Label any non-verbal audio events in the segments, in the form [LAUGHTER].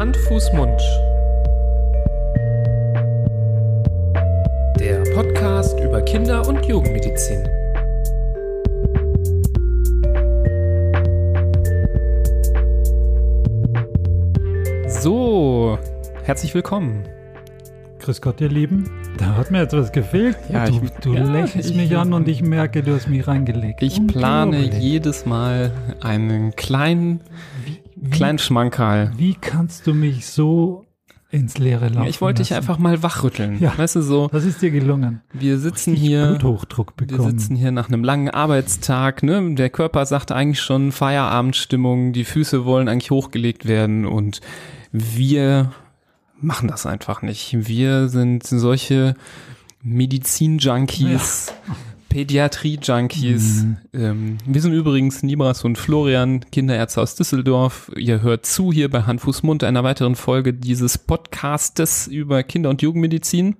Hand, Fuß, Mund. Der Podcast über Kinder- und Jugendmedizin. So, herzlich willkommen. Grüß Gott, ihr Lieben. Da hat mir etwas gefehlt. Ja, du ich- du ja, lächelst ich- mich an und ich merke, du hast mich reingelegt. Ich plane jedes Mal einen kleinen, kleinen Schmankerl. Wie kannst du mich so ins Leere laufen Ich wollte dich lassen? einfach mal wachrütteln. Ja. Weißt du so, Das ist dir gelungen. wir sitzen Ich hier. Bluthochdruck Wir bekommen. sitzen hier nach einem langen Arbeitstag, ne? Der Körper sagt eigentlich schon Feierabendstimmung, die Füße wollen eigentlich hochgelegt werden und wir machen das einfach nicht. Wir sind solche Medizin-Junkies, Pädiatrie-Junkies. Mhm. Ähm, wir sind übrigens Nibras und Florian, Kinderärzte aus Düsseldorf. Ihr hört zu hier bei Hand, Fuß, Mund, einer weiteren Folge dieses Podcastes über Kinder- und Jugendmedizin.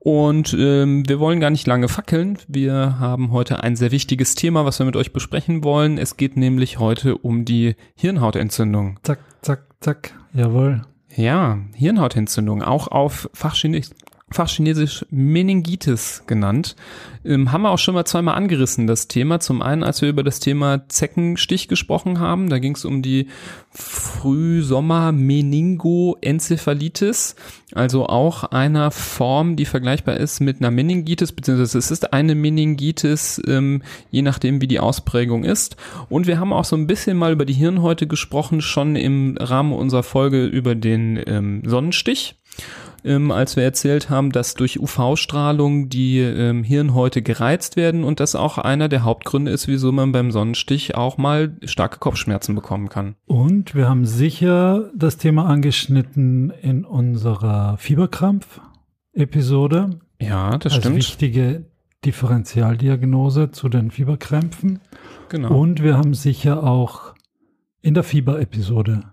Und ähm, wir wollen gar nicht lange fackeln. Wir haben heute ein sehr wichtiges Thema, was wir mit euch besprechen wollen. Es geht nämlich heute um die Hirnhautentzündung. Zack, zack, zack. Jawohl. Ja, Hirnhautentzündung, auch auf Fachchinesisch, Fachchinesisch Meningitis genannt. Ähm, haben wir auch schon mal zweimal angerissen, das Thema. Zum einen, als wir über das Thema Zeckenstich gesprochen haben, da ging es um die Frühsommer-Meningoenzephalitis, also auch einer Form, die vergleichbar ist mit einer Meningitis, beziehungsweise es ist eine Meningitis, ähm, je nachdem, wie die Ausprägung ist. Und wir haben auch so ein bisschen mal über die Hirnhäute gesprochen, schon im Rahmen unserer Folge über den ähm, Sonnenstich ähm, als wir erzählt haben, dass durch UV-Strahlung die ähm, Hirnhäute gereizt werden und das auch einer der Hauptgründe ist, wieso man beim Sonnenstich auch mal starke Kopfschmerzen bekommen kann. Und wir haben sicher das Thema angeschnitten in unserer Fieberkrampf-Episode. Ja, das als stimmt. wichtige Differentialdiagnose zu den Fieberkrämpfen. Genau. Und wir haben sicher auch in der Fieberepisode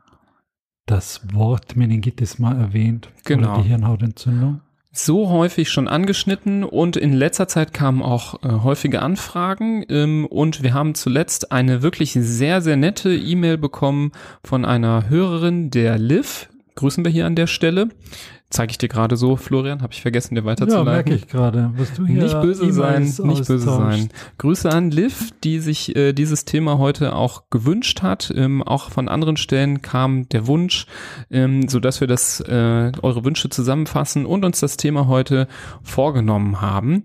das Wort Meningitis mal erwähnt. Genau. Oder die Hirnhautentzündung. so häufig schon angeschnitten und in letzter Zeit kamen auch äh, häufige Anfragen ähm, und wir haben zuletzt eine wirklich sehr, sehr nette E-Mail bekommen von einer Hörerin, der Liv. Grüßen wir hier an der Stelle. Zeige ich dir gerade so, Florian, habe ich vergessen, dir Ja, weiterzuleiten. merke ich gerade. Was du hier Nicht böse sein, E-Mails nicht böse austauschst. sein. Grüße an Liv, die sich äh, dieses Thema heute auch gewünscht hat. Ähm, auch von anderen Stellen kam der Wunsch, ähm, so dass wir das äh, eure Wünsche zusammenfassen und uns das Thema heute vorgenommen haben.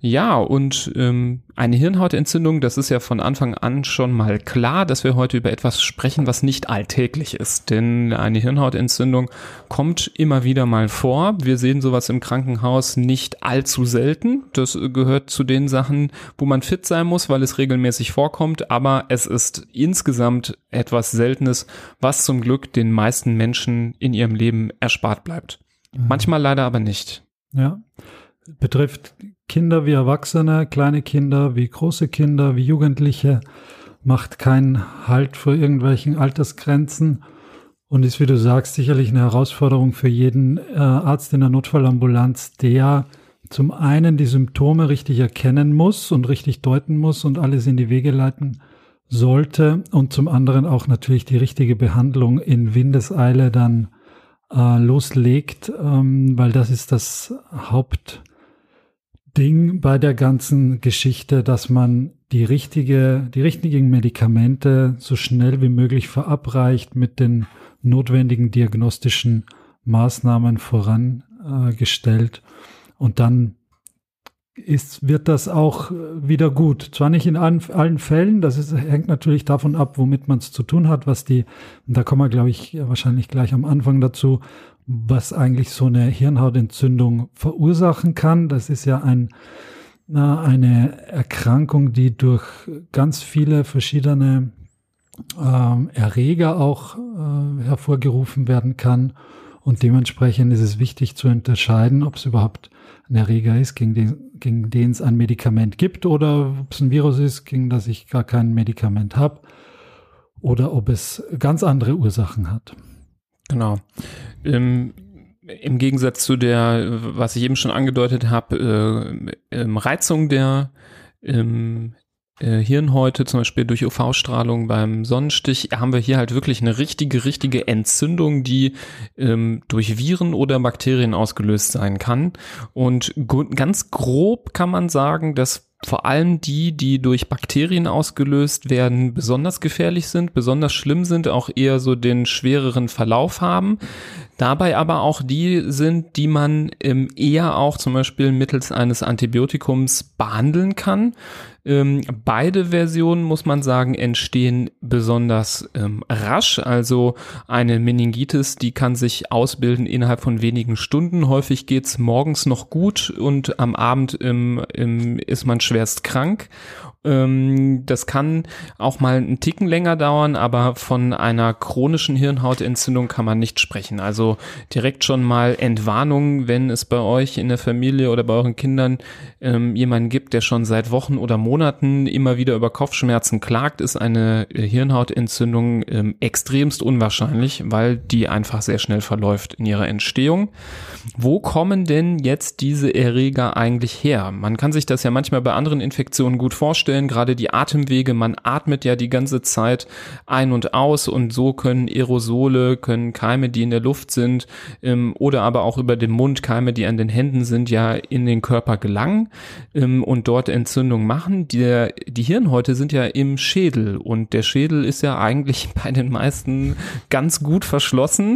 Ja, und ähm, eine Hirnhautentzündung, das ist ja von Anfang an schon mal klar, dass wir heute über etwas sprechen, was nicht alltäglich ist. Denn eine Hirnhautentzündung kommt immer wieder mal vor. Wir sehen sowas im Krankenhaus nicht allzu selten. Das gehört zu den Sachen, wo man fit sein muss, weil es regelmäßig vorkommt. Aber es ist insgesamt etwas Seltenes, was zum Glück den meisten Menschen in ihrem Leben erspart bleibt. Mhm. Manchmal leider aber nicht. Ja. Betrifft Kinder wie Erwachsene, kleine Kinder wie große Kinder, wie Jugendliche, macht keinen Halt vor irgendwelchen Altersgrenzen und ist, wie du sagst, sicherlich eine Herausforderung für jeden äh, Arzt in der Notfallambulanz, der zum einen die Symptome richtig erkennen muss und richtig deuten muss und alles in die Wege leiten sollte und zum anderen auch natürlich die richtige Behandlung in Windeseile dann äh, loslegt, ähm, weil das ist das Hauptding bei der ganzen Geschichte, dass man die richtige, die richtigen Medikamente so schnell wie möglich verabreicht mit den notwendigen diagnostischen Maßnahmen vorangestellt und dann ist, wird das auch äh, wieder gut. Zwar nicht in allen, allen Fällen, das ist, hängt natürlich davon ab, womit man es zu tun hat, was die, und da kommen wir, glaube ich, wahrscheinlich gleich am Anfang dazu, was eigentlich so eine Hirnhautentzündung verursachen kann. Das ist ja ein, eine Erkrankung, die durch ganz viele verschiedene ähm, Erreger auch äh, hervorgerufen werden kann. Und dementsprechend ist es wichtig zu unterscheiden, ob es überhaupt ein Erreger ist, gegen den, gegen den es ein Medikament gibt oder ob es ein Virus ist, gegen das ich gar kein Medikament habe oder ob es ganz andere Ursachen hat. Genau. Ähm, Im Gegensatz zu der, was ich eben schon angedeutet habe, äh, ähm, Reizung der, ähm, äh, Hirnhäute, zum Beispiel durch UV-Strahlung beim Sonnenstich, haben wir hier halt wirklich eine richtige, richtige Entzündung, die ähm, durch Viren oder Bakterien ausgelöst sein kann. Und ganz grob kann man sagen, dass vor allem die, die durch Bakterien ausgelöst werden, besonders gefährlich sind, besonders schlimm sind, auch eher so den schwereren Verlauf haben. Dabei aber auch die sind, die man ähm, eher auch zum Beispiel mittels eines Antibiotikums behandeln kann. Ähm, beide Versionen, muss man sagen, entstehen besonders ähm, rasch. Also eine Meningitis, die kann sich ausbilden innerhalb von wenigen Stunden. Häufig geht's morgens noch gut und am Abend im, im, ist man schwerst krank. Ähm, das kann auch mal einen Ticken länger dauern, aber von einer chronischen Hirnhautentzündung kann man nicht sprechen. Also direkt schon mal Entwarnung, wenn es bei euch in der Familie oder bei euren Kindern ähm, jemanden gibt, der schon seit Wochen oder Monaten immer wieder über Kopfschmerzen klagt, ist eine Hirnhautentzündung ähm, extremst unwahrscheinlich, weil die einfach sehr schnell verläuft in ihrer Entstehung. Wo kommen denn jetzt diese Erreger eigentlich her? Man kann sich das ja manchmal bei anderen Infektionen gut vorstellen vorstellen, gerade die Atemwege, man atmet ja die ganze Zeit ein und aus und so können Aerosole, können Keime, die in der Luft sind ähm, oder aber auch über den Mund Keime, die an den Händen sind, ja in den Körper gelangen ähm, und dort Entzündung machen. Die, die Hirnhäute sind ja im Schädel und der Schädel ist ja eigentlich [LAUGHS] bei den meisten ganz gut verschlossen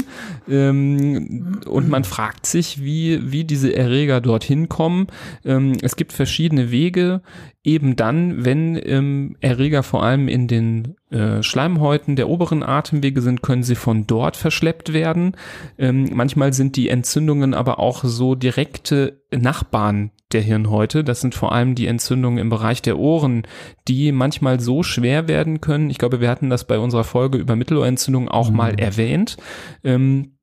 ähm, und man fragt sich, wie, wie diese Erreger dorthin kommen. Ähm, es gibt verschiedene Wege eben dann, wenn ähm, Erreger vor allem in den äh, Schleimhäuten der oberen Atemwege sind, können sie von dort verschleppt werden. Ähm, manchmal sind die Entzündungen aber auch so direkte Nachbarn der Hirnhäute. Das sind vor allem die Entzündungen im Bereich der Ohren, die manchmal so schwer werden können. Ich glaube, wir hatten das bei unserer Folge über Mittelohrentzündung auch mhm. mal erwähnt. Ähm,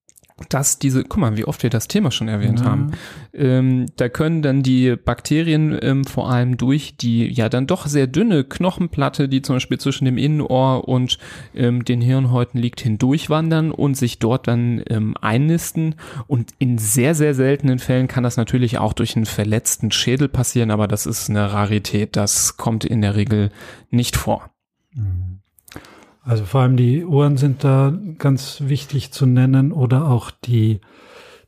dass diese, guck mal, wie oft wir das Thema schon erwähnt ja. haben, ähm, da können dann die Bakterien ähm, vor allem durch die ja dann doch sehr dünne Knochenplatte, die zum Beispiel zwischen dem Innenohr und ähm, den Hirnhäuten liegt, hindurchwandern und sich dort dann ähm, einnisten. Und in sehr, sehr seltenen Fällen kann das natürlich auch durch einen verletzten Schädel passieren, aber das ist eine Rarität, das kommt in der Regel nicht vor. Mhm. Also vor allem die Ohren sind da ganz wichtig zu nennen oder auch die,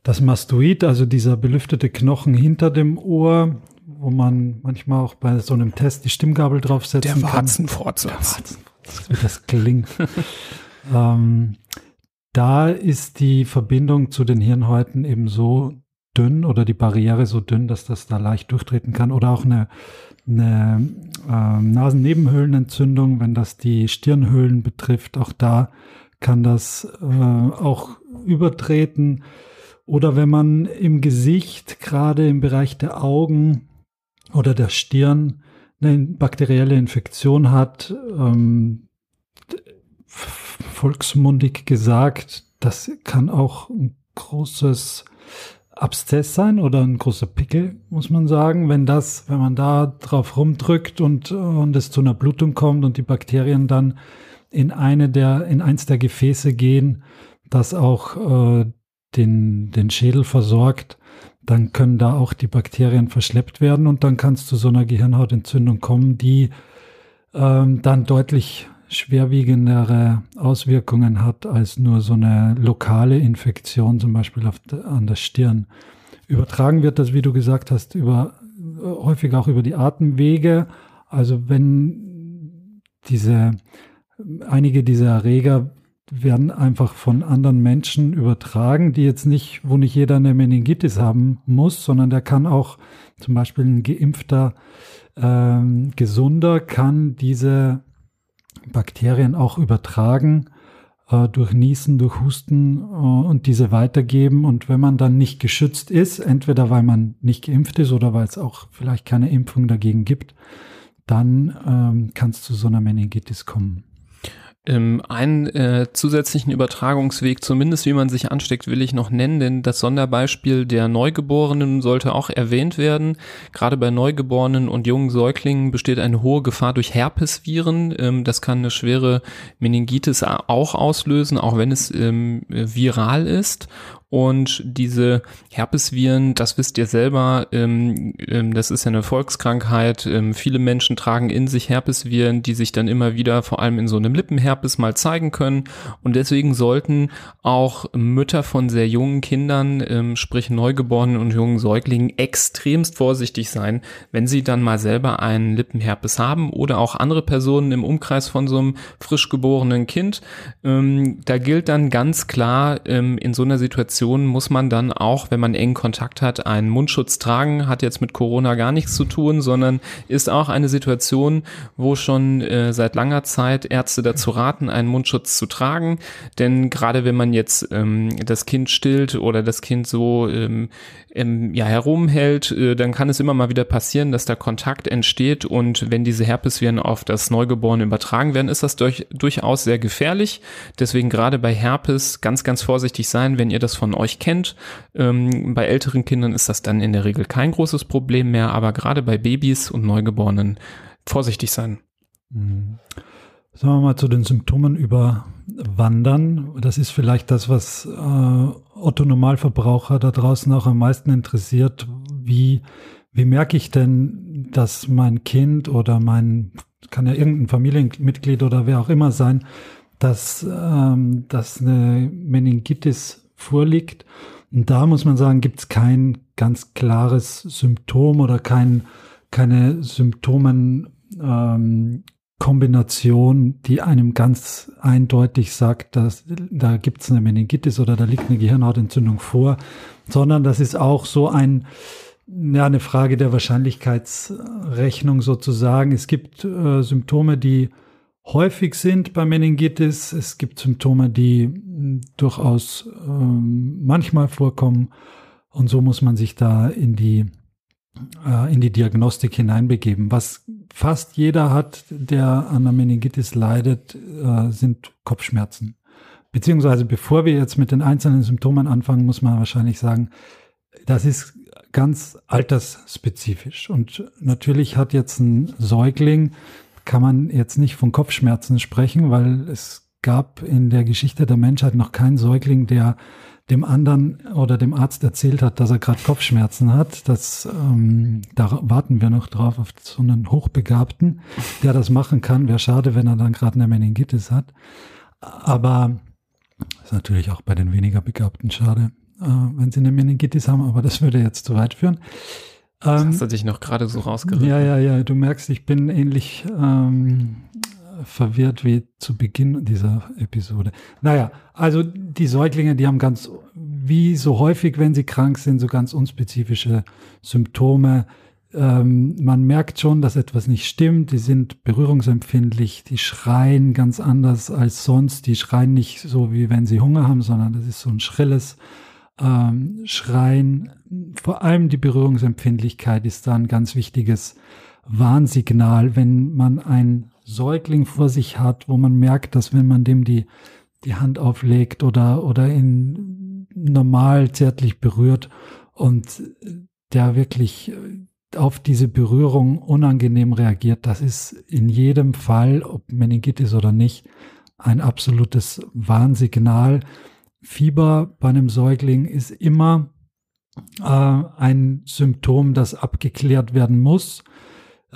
das Mastoid, also dieser belüftete Knochen hinter dem Ohr, wo man manchmal auch bei so einem Test die Stimmgabel draufsetzen der Warzenfortsatz. kann. Wie das klingt. [LAUGHS] ähm, da ist die Verbindung zu den Hirnhäuten eben so dünn oder die Barriere so dünn, dass das da leicht durchtreten kann oder auch eine eine äh, Nasennebenhöhlenentzündung, wenn das die Stirnhöhlen betrifft. Auch da kann das äh, auch übertreten. Oder wenn man im Gesicht, gerade im Bereich der Augen oder der Stirn, eine bakterielle Infektion hat, ähm, volksmundig gesagt, das kann auch ein großes Abszess sein oder ein großer Pickel, muss man sagen. Wenn das, wenn man da drauf rumdrückt und, und es zu einer Blutung kommt und die Bakterien dann in eine der, in eins der Gefäße gehen, das auch äh, den, den Schädel versorgt, dann können da auch die Bakterien verschleppt werden und dann kann es zu so einer Gehirnhautentzündung kommen, die ähm, dann deutlich schwerwiegendere Auswirkungen hat als nur so eine lokale Infektion, zum Beispiel auf, an der Stirn. Übertragen wird das, wie du gesagt hast, über, häufig auch über die Atemwege. Also wenn diese, einige dieser Erreger werden einfach von anderen Menschen übertragen, die jetzt nicht, wo nicht jeder eine Meningitis haben muss, sondern der kann auch zum Beispiel ein geimpfter ähm, Gesunder kann diese Bakterien auch übertragen äh, durch Niesen, durch Husten äh, und diese weitergeben. Und wenn man dann nicht geschützt ist, entweder weil man nicht geimpft ist oder weil es auch vielleicht keine Impfung dagegen gibt, dann ähm, kann es zu so einer Meningitis kommen. Ähm, einen äh, zusätzlichen Übertragungsweg, zumindest wie man sich ansteckt, will ich noch nennen, denn das Sonderbeispiel der Neugeborenen sollte auch erwähnt werden. Gerade bei Neugeborenen und jungen Säuglingen besteht eine hohe Gefahr durch Herpesviren. Ähm, das kann eine schwere Meningitis auch auslösen, auch wenn es ähm, viral ist. Und diese Herpesviren, das wisst ihr selber, ähm, ähm, das ist ja eine Volkskrankheit. Ähm, viele Menschen tragen in sich Herpesviren, die sich dann immer wieder vor allem in so einem Lippenherpes mal zeigen können. Und deswegen sollten auch Mütter von sehr jungen Kindern, ähm, sprich Neugeborenen und jungen Säuglingen, extremst vorsichtig sein, wenn sie dann mal selber einen Lippenherpes haben oder auch andere Personen im Umkreis von so einem frisch geborenen Kind. Ähm, da gilt dann ganz klar, in so einer Situation muss man dann auch, wenn man engen Kontakt hat, einen Mundschutz tragen. Hat jetzt mit Corona gar nichts zu tun, sondern ist auch eine Situation, wo schon äh, seit langer Zeit Ärzte dazu raten, einen Mundschutz zu tragen. Denn gerade wenn man jetzt ähm, das Kind stillt oder das Kind so ähm, ähm, ja, herumhält, äh, dann kann es immer mal wieder passieren, dass da Kontakt entsteht und wenn diese Herpesviren auf das Neugeborene übertragen werden, ist das durch, durchaus sehr gefährlich. Deswegen gerade bei Herpes ganz, ganz vorsichtig sein, wenn ihr das von euch kennt. Ähm, bei älteren Kindern ist das dann in der Regel kein großes Problem mehr, aber gerade bei Babys und Neugeborenen vorsichtig sein. Mhm. Sagen wir mal zu den Symptomen überwandern. Das ist vielleicht das, was äh, Otto Normalverbraucher da draußen auch am meisten interessiert. Wie, wie merke ich denn, dass mein Kind oder mein, kann ja irgendein Familienmitglied oder wer auch immer sein, dass, ähm, dass eine Meningitis vorliegt? Und da muss man sagen, gibt es kein ganz klares Symptom oder kein, keine Symptomen, ähm, Kombination, die einem ganz eindeutig sagt, dass da gibt es eine Meningitis oder da liegt eine Gehirnhautentzündung vor, sondern das ist auch so ein, ja, eine Frage der Wahrscheinlichkeitsrechnung sozusagen. Es gibt äh, Symptome, die häufig sind bei Meningitis. Es gibt Symptome, die mh, durchaus äh, manchmal vorkommen. Und so muss man sich da in die äh, in die Diagnostik hineinbegeben. Was fast jeder hat, der an der Meningitis leidet, äh, sind Kopfschmerzen. Beziehungsweise bevor wir jetzt mit den einzelnen Symptomen anfangen, muss man wahrscheinlich sagen, das ist ganz altersspezifisch. Und natürlich hat jetzt ein Säugling, kann man jetzt nicht von Kopfschmerzen sprechen, weil es gab in der Geschichte der Menschheit noch keinen Säugling, der dem anderen oder dem Arzt erzählt hat, dass er gerade Kopfschmerzen hat. Das, ähm, da warten wir noch drauf auf so einen Hochbegabten, der das machen kann. Wäre schade, wenn er dann gerade eine Meningitis hat. Aber ist natürlich auch bei den weniger Begabten schade, äh, wenn sie eine Meningitis haben, aber das würde jetzt zu weit führen. Ähm, hast du dich noch gerade so rausgerissen. Ja, ja, ja. Du merkst, ich bin ähnlich ähm, verwirrt wie zu Beginn dieser Episode. Naja, also die Säuglinge, die haben ganz, wie so häufig, wenn sie krank sind, so ganz unspezifische Symptome. Ähm, man merkt schon, dass etwas nicht stimmt. Die sind berührungsempfindlich, die schreien ganz anders als sonst. Die schreien nicht so, wie wenn sie Hunger haben, sondern das ist so ein schrilles ähm, Schreien. Vor allem die Berührungsempfindlichkeit ist da ein ganz wichtiges Warnsignal, wenn man ein Säugling vor sich hat, wo man merkt, dass wenn man dem die, die Hand auflegt oder, oder ihn normal zärtlich berührt und der wirklich auf diese Berührung unangenehm reagiert, das ist in jedem Fall, ob Meningitis oder nicht, ein absolutes Warnsignal. Fieber bei einem Säugling ist immer äh, ein Symptom, das abgeklärt werden muss.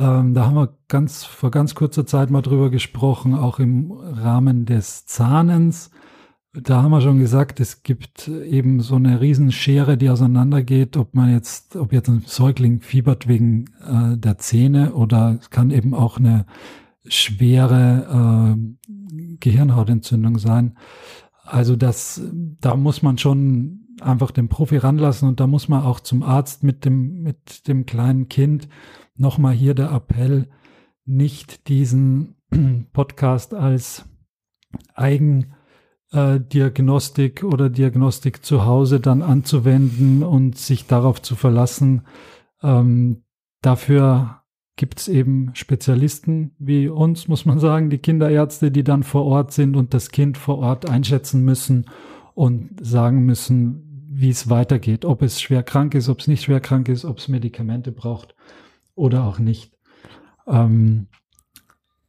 Ähm, da haben wir ganz vor ganz kurzer Zeit mal drüber gesprochen, auch im Rahmen des Zahnens. Da haben wir schon gesagt, es gibt eben so eine Riesenschere, die auseinandergeht, ob man jetzt, ob jetzt ein Säugling fiebert wegen äh, der Zähne oder es kann eben auch eine schwere äh, Gehirnhautentzündung sein. Also das, da muss man schon einfach den Profi ranlassen und da muss man auch zum Arzt mit dem, mit dem kleinen Kind nochmal hier der Appell, nicht diesen [CLEARS THROAT] Podcast als Eigendiagnostik äh, oder Diagnostik zu Hause dann anzuwenden und sich darauf zu verlassen. Ähm, dafür gibt es eben Spezialisten wie uns, muss man sagen, die Kinderärzte, die dann vor Ort sind und das Kind vor Ort einschätzen müssen und sagen müssen, wie es weitergeht, ob es schwer krank ist, ob es nicht schwer krank ist, ob es Medikamente braucht oder auch nicht. Ähm,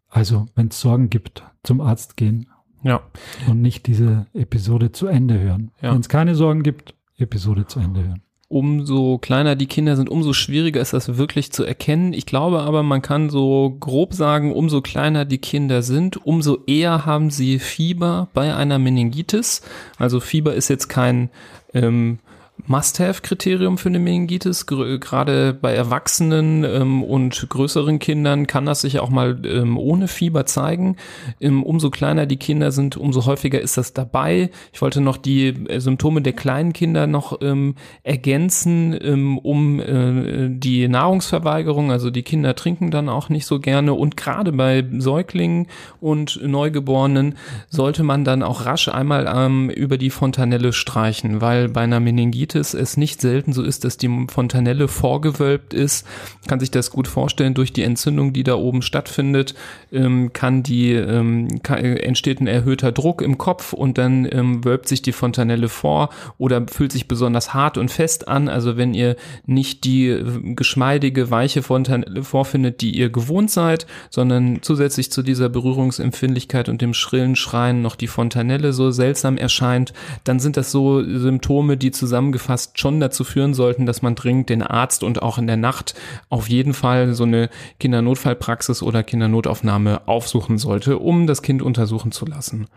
also, wenn es Sorgen gibt, zum Arzt gehen Ja. Und nicht diese Episode zu Ende hören. Ja. Wenn es keine Sorgen gibt, Episode zu Ende hören. Umso kleiner die Kinder sind, umso schwieriger ist das wirklich zu erkennen. Ich glaube aber, man kann so grob sagen, umso kleiner die Kinder sind, umso eher haben sie Fieber bei einer Meningitis. Also Fieber ist jetzt kein ähm, Must-Have-Kriterium für eine Meningitis. Gerade bei Erwachsenen ähm, und größeren Kindern kann das sich auch mal ähm, ohne Fieber zeigen. Ähm, umso kleiner die Kinder sind, umso häufiger ist das dabei. Ich wollte noch die äh, Symptome der kleinen Kinder noch ähm, ergänzen, ähm, um äh, die Nahrungsverweigerung. Also die Kinder trinken dann auch nicht so gerne. Und gerade bei Säuglingen und Neugeborenen sollte man dann auch rasch einmal ähm, über die Fontanelle streichen, weil bei einer Meningitis Meningitis es nicht selten so ist, dass die Fontanelle vorgewölbt ist. Kann sich das gut vorstellen, durch die Entzündung, die da oben stattfindet, ähm, kann die, ähm, kann, entsteht ein erhöhter Druck im Kopf und dann ähm, wölbt sich die Fontanelle vor oder fühlt sich besonders hart und fest an. Also wenn ihr nicht die äh, geschmeidige, weiche Fontanelle vorfindet, die ihr gewohnt seid, sondern zusätzlich zu dieser Berührungsempfindlichkeit und dem schrillen Schreien noch die Fontanelle so seltsam erscheint, dann sind das so Symptome, die zusammengefasst zusammengefasst schon dazu führen sollten, dass man dringend den Arzt und auch in der Nacht auf jeden Fall so eine Kindernotfallpraxis oder Kindernotaufnahme aufsuchen sollte, um das Kind untersuchen zu lassen.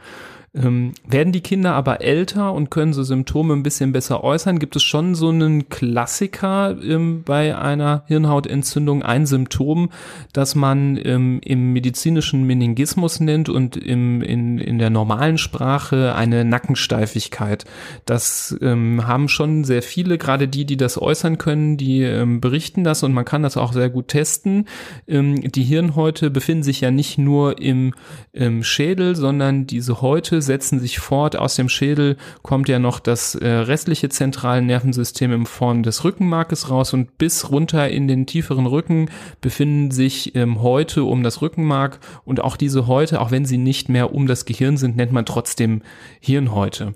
Ähm, werden die Kinder aber älter und können so Symptome ein bisschen besser äußern, gibt es schon so einen Klassiker ähm, bei einer Hirnhautentzündung, ein Symptom, das man ähm, im medizinischen Meningismus nennt und im, in, in der normalen Sprache eine Nackensteifigkeit. Das ähm, haben schon sehr viele, gerade die, die das äußern können, die ähm, berichten das und man kann das auch sehr gut testen. Ähm, die Hirnhäute befinden sich ja nicht nur im, im Schädel, sondern diese Häute setzen sich fort. Aus dem Schädel kommt ja noch das äh, restliche zentrale Nervensystem in Form des Rückenmarkes raus und bis runter in den tieferen Rücken befinden sich ähm, Häute um das Rückenmark und auch diese Häute, auch wenn sie nicht mehr um das Gehirn sind, nennt man trotzdem Hirnhäute.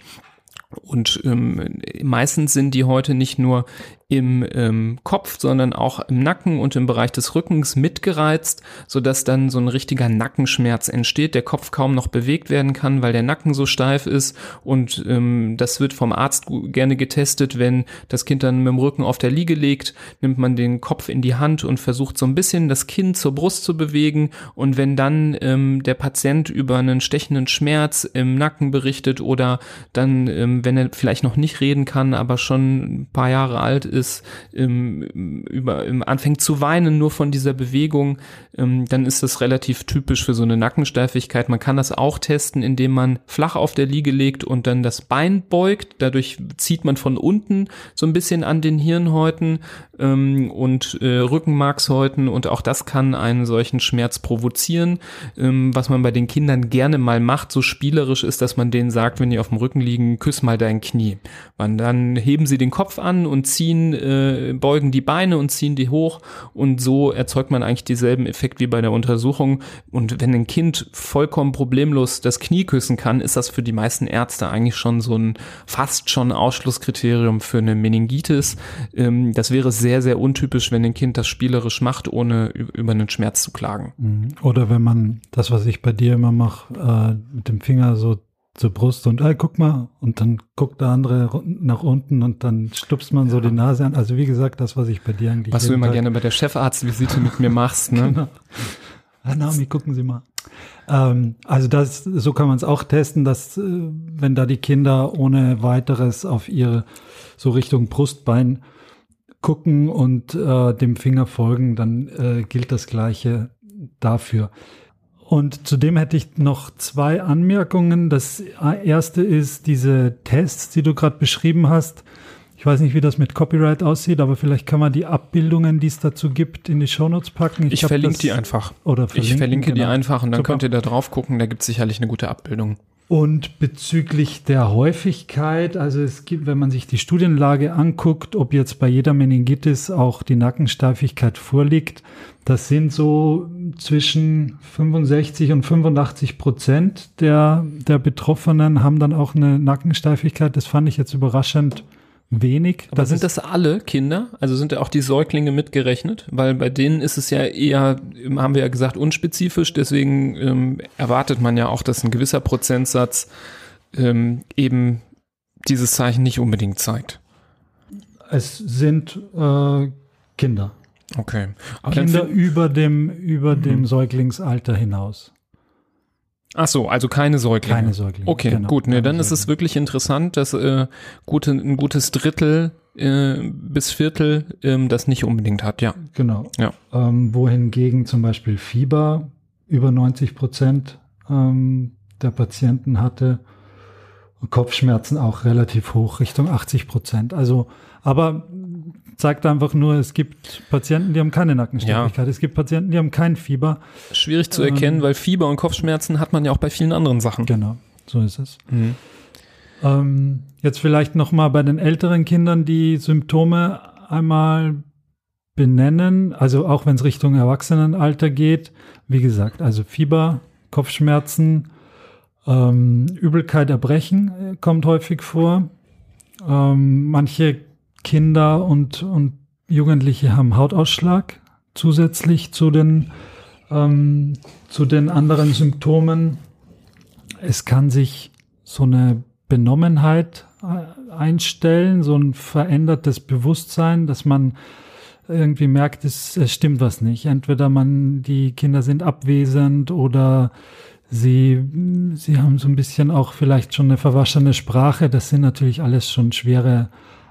Und ähm, meistens sind die heute nicht nur im ähm, Kopf, sondern auch im Nacken und im Bereich des Rückens mitgereizt, so dass dann so ein richtiger Nackenschmerz entsteht, der Kopf kaum noch bewegt werden kann, weil der Nacken so steif ist. Und ähm, das wird vom Arzt gerne getestet, wenn das Kind dann mit dem Rücken auf der Liege liegt, nimmt man den Kopf in die Hand und versucht so ein bisschen das Kind zur Brust zu bewegen. Und wenn dann ähm, der Patient über einen stechenden Schmerz im Nacken berichtet oder dann, ähm, wenn er vielleicht noch nicht reden kann, aber schon ein paar Jahre alt ist, ist, ähm, über, ähm, anfängt zu weinen nur von dieser Bewegung, ähm, dann ist das relativ typisch für so eine Nackensteifigkeit. Man kann das auch testen, indem man flach auf der Liege legt und dann das Bein beugt. Dadurch zieht man von unten so ein bisschen an den Hirnhäuten ähm, und äh, Rückenmarkshäuten und auch das kann einen solchen Schmerz provozieren. Ähm, was man bei den Kindern gerne mal macht, so spielerisch ist, dass man denen sagt, wenn die auf dem Rücken liegen, küss mal dein Knie. Man, dann heben sie den Kopf an und ziehen, äh, beugen die Beine und ziehen die hoch und so erzeugt man eigentlich dieselben Effekt wie bei der Untersuchung. Und wenn ein Kind vollkommen problemlos das Knie küssen kann, ist das für die meisten Ärzte eigentlich schon so ein fast schon Ausschlusskriterium für eine Meningitis. Ähm, das wäre sehr sehr, untypisch, wenn ein Kind das spielerisch macht, ohne über einen Schmerz zu klagen. Mhm. Oder wenn man das, was ich bei dir immer mache, äh, mit dem Finger so zur Brust und hey, guck mal und dann guckt der andere nach unten und dann stupst man so die Nase an. Also wie gesagt, das, was ich bei dir eigentlich. Was du immer Tag gerne bei der Chefarztvisite mit mir machst, ne? [LAUGHS] genau. Herr Nami, gucken Sie mal. Ähm, also das, so kann man es auch testen, dass äh, wenn da die Kinder ohne weiteres auf ihre so Richtung Brustbein gucken und äh, dem Finger folgen, dann äh, gilt das Gleiche dafür. Und zudem hätte ich noch zwei Anmerkungen. Das erste ist diese Tests, die du gerade beschrieben hast. Ich weiß nicht, wie das mit Copyright aussieht, aber vielleicht kann man die Abbildungen, die es dazu gibt, in die Shownotes packen. Ich, ich verlinke die einfach. Oder ich verlinke genau. die einfach und dann Super. könnt ihr da drauf gucken. Da gibt es sicherlich eine gute Abbildung. Und bezüglich der Häufigkeit, also es gibt, wenn man sich die Studienlage anguckt, ob jetzt bei jeder Meningitis auch die Nackensteifigkeit vorliegt, das sind so zwischen 65 und 85 Prozent der, der Betroffenen haben dann auch eine Nackensteifigkeit. Das fand ich jetzt überraschend wenig. Aber das sind das alle Kinder? Also sind ja auch die Säuglinge mitgerechnet? Weil bei denen ist es ja eher, haben wir ja gesagt, unspezifisch. Deswegen ähm, erwartet man ja auch, dass ein gewisser Prozentsatz ähm, eben dieses Zeichen nicht unbedingt zeigt. Es sind äh, Kinder. Okay. Aber Kinder über dem, über mhm. dem Säuglingsalter hinaus. Ach so, also keine Säuglinge. Keine Säuglinge. Okay, genau, gut. Nee, dann Säuglinge. ist es wirklich interessant, dass äh, gute, ein gutes Drittel äh, bis Viertel ähm, das nicht unbedingt hat, ja. Genau. Ja. Ähm, wohingegen zum Beispiel Fieber über 90 Prozent ähm, der Patienten hatte, Kopfschmerzen auch relativ hoch, Richtung 80 Prozent. Also, aber zeigt einfach nur, es gibt Patienten, die haben keine Nackensteifigkeit, ja. es gibt Patienten, die haben kein Fieber. Schwierig zu erkennen, ähm, weil Fieber und Kopfschmerzen hat man ja auch bei vielen anderen Sachen. Genau, so ist es. Mhm. Ähm, jetzt vielleicht noch mal bei den älteren Kindern die Symptome einmal benennen, also auch wenn es Richtung Erwachsenenalter geht. Wie gesagt, also Fieber, Kopfschmerzen, ähm, Übelkeit, Erbrechen äh, kommt häufig vor. Ähm, manche Kinder und, und Jugendliche haben Hautausschlag zusätzlich zu den, ähm, zu den anderen Symptomen. Es kann sich so eine Benommenheit äh, einstellen, so ein verändertes Bewusstsein, dass man irgendwie merkt, es, es stimmt was nicht. Entweder man, die Kinder sind abwesend oder sie, sie haben so ein bisschen auch vielleicht schon eine verwaschene Sprache. Das sind natürlich alles schon schwere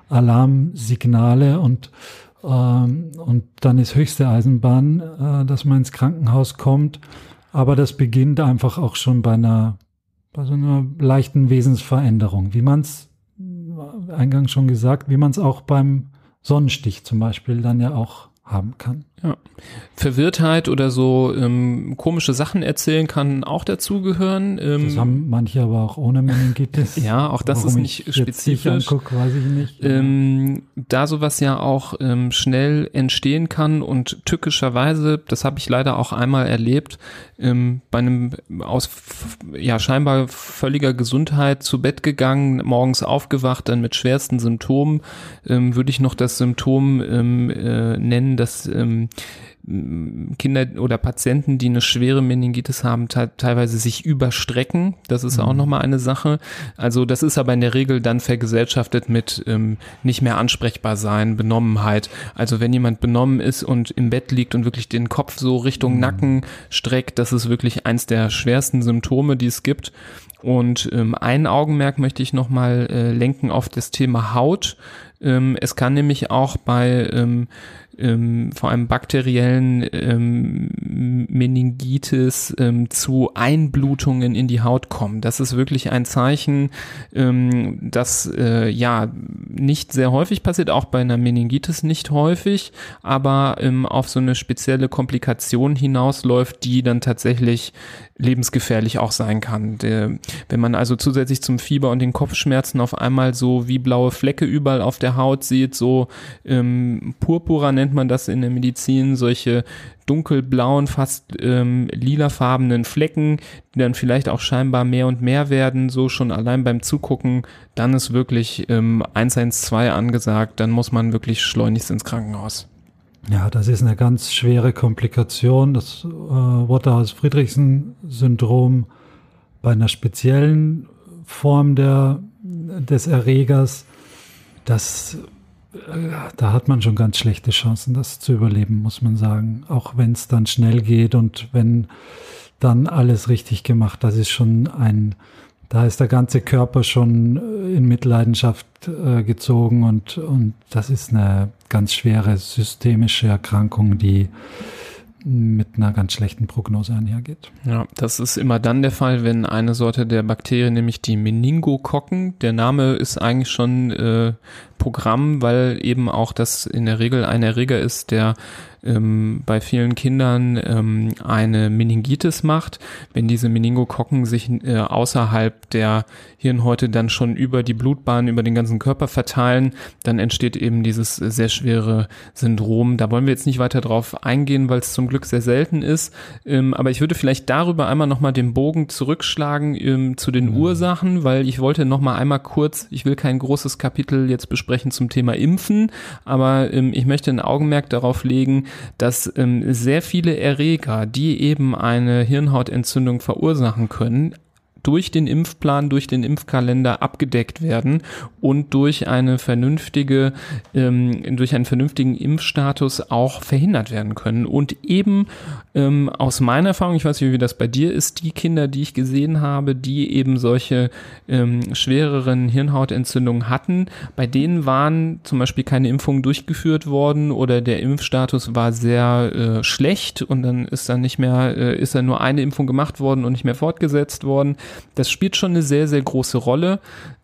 Alarmsignale und ähm, und dann ist höchste Eisenbahn, äh, dass man ins Krankenhaus kommt. Aber das beginnt einfach auch schon bei einer, bei so einer leichten Wesensveränderung, wie man es äh, eingangs schon gesagt, wie man es auch beim Sonnenstich zum Beispiel dann ja auch haben kann. Ja. Verwirrtheit oder so ähm, komische Sachen erzählen kann auch dazugehören. Ähm, das haben manche aber auch ohne Meningitis. [LAUGHS] ja, auch das Warum ist nicht spezifisch. Anguck, weiß ich nicht. Ähm, da sowas ja auch ähm, schnell entstehen kann und tückischerweise, das habe ich leider auch einmal erlebt, ähm, bei einem aus ja scheinbar völliger Gesundheit zu Bett gegangen, morgens aufgewacht, dann mit schwersten Symptomen, ähm, würde ich noch das Symptom ähm, äh, nennen, dass ähm, Kinder oder Patienten, die eine schwere Meningitis haben, te teilweise sich überstrecken. Das ist mhm. auch nochmal eine Sache. Also das ist aber in der Regel dann vergesellschaftet mit ähm, nicht mehr ansprechbar sein, Benommenheit. Also wenn jemand benommen ist und im Bett liegt und wirklich den Kopf so Richtung mhm. Nacken streckt, das ist wirklich eins der schwersten Symptome, die es gibt. Und ähm, ein Augenmerk möchte ich nochmal äh, lenken auf das Thema Haut. Ähm, es kann nämlich auch bei ähm, ähm, vor allem bakteriellen ähm, Meningitis ähm, zu Einblutungen in die Haut kommen. Das ist wirklich ein Zeichen, ähm, das äh, ja nicht sehr häufig passiert, auch bei einer Meningitis nicht häufig, aber ähm, auf so eine spezielle Komplikation hinausläuft, die dann tatsächlich lebensgefährlich auch sein kann. Wenn man also zusätzlich zum Fieber und den Kopfschmerzen auf einmal so wie blaue Flecke überall auf der Haut sieht, so ähm, Purpura nennt man das in der Medizin, solche dunkelblauen, fast ähm, lilafarbenen Flecken, die dann vielleicht auch scheinbar mehr und mehr werden, so schon allein beim Zugucken, dann ist wirklich ähm, 112 angesagt, dann muss man wirklich schleunigst ins Krankenhaus. Ja, das ist eine ganz schwere Komplikation. Das äh, Waterhouse-Friedrichsen-Syndrom bei einer speziellen Form der, des Erregers, das, äh, da hat man schon ganz schlechte Chancen, das zu überleben, muss man sagen. Auch wenn es dann schnell geht und wenn dann alles richtig gemacht, das ist schon ein da ist der ganze Körper schon äh, in Mitleidenschaft äh, gezogen und, und das ist eine ganz schwere systemische Erkrankung, die mit einer ganz schlechten Prognose einhergeht. Ja, das ist immer dann der Fall, wenn eine Sorte der Bakterien, nämlich die Meningokokken, der Name ist eigentlich schon äh, Programm, weil eben auch das in der Regel ein Erreger ist, der ähm, bei vielen Kindern ähm, eine Meningitis macht. Wenn diese Meningokokken sich äh, außerhalb der Hirnhäute dann schon über die Blutbahn, über den ganzen Körper verteilen, dann entsteht eben dieses sehr schwere Syndrom. Da wollen wir jetzt nicht weiter drauf eingehen, weil es zum Glück sehr selten ist. Ähm, aber ich würde vielleicht darüber einmal nochmal den Bogen zurückschlagen ähm, zu den mhm. Ursachen, weil ich wollte nochmal einmal kurz, ich will kein großes Kapitel jetzt besprechen zum Thema Impfen, aber ähm, ich möchte ein Augenmerk darauf legen, dass ähm, sehr viele Erreger, die eben eine Hirnhautentzündung verursachen können, durch den Impfplan, durch den Impfkalender abgedeckt werden und durch eine vernünftige, ähm, durch einen vernünftigen Impfstatus auch verhindert werden können. Und eben ähm, aus meiner Erfahrung, ich weiß nicht, wie das bei dir ist, die Kinder, die ich gesehen habe, die eben solche ähm, schwereren Hirnhautentzündungen hatten, bei denen waren zum Beispiel keine Impfungen durchgeführt worden oder der Impfstatus war sehr äh, schlecht und dann ist dann nicht mehr, äh, ist dann nur eine Impfung gemacht worden und nicht mehr fortgesetzt worden. Das spielt schon eine sehr, sehr große Rolle.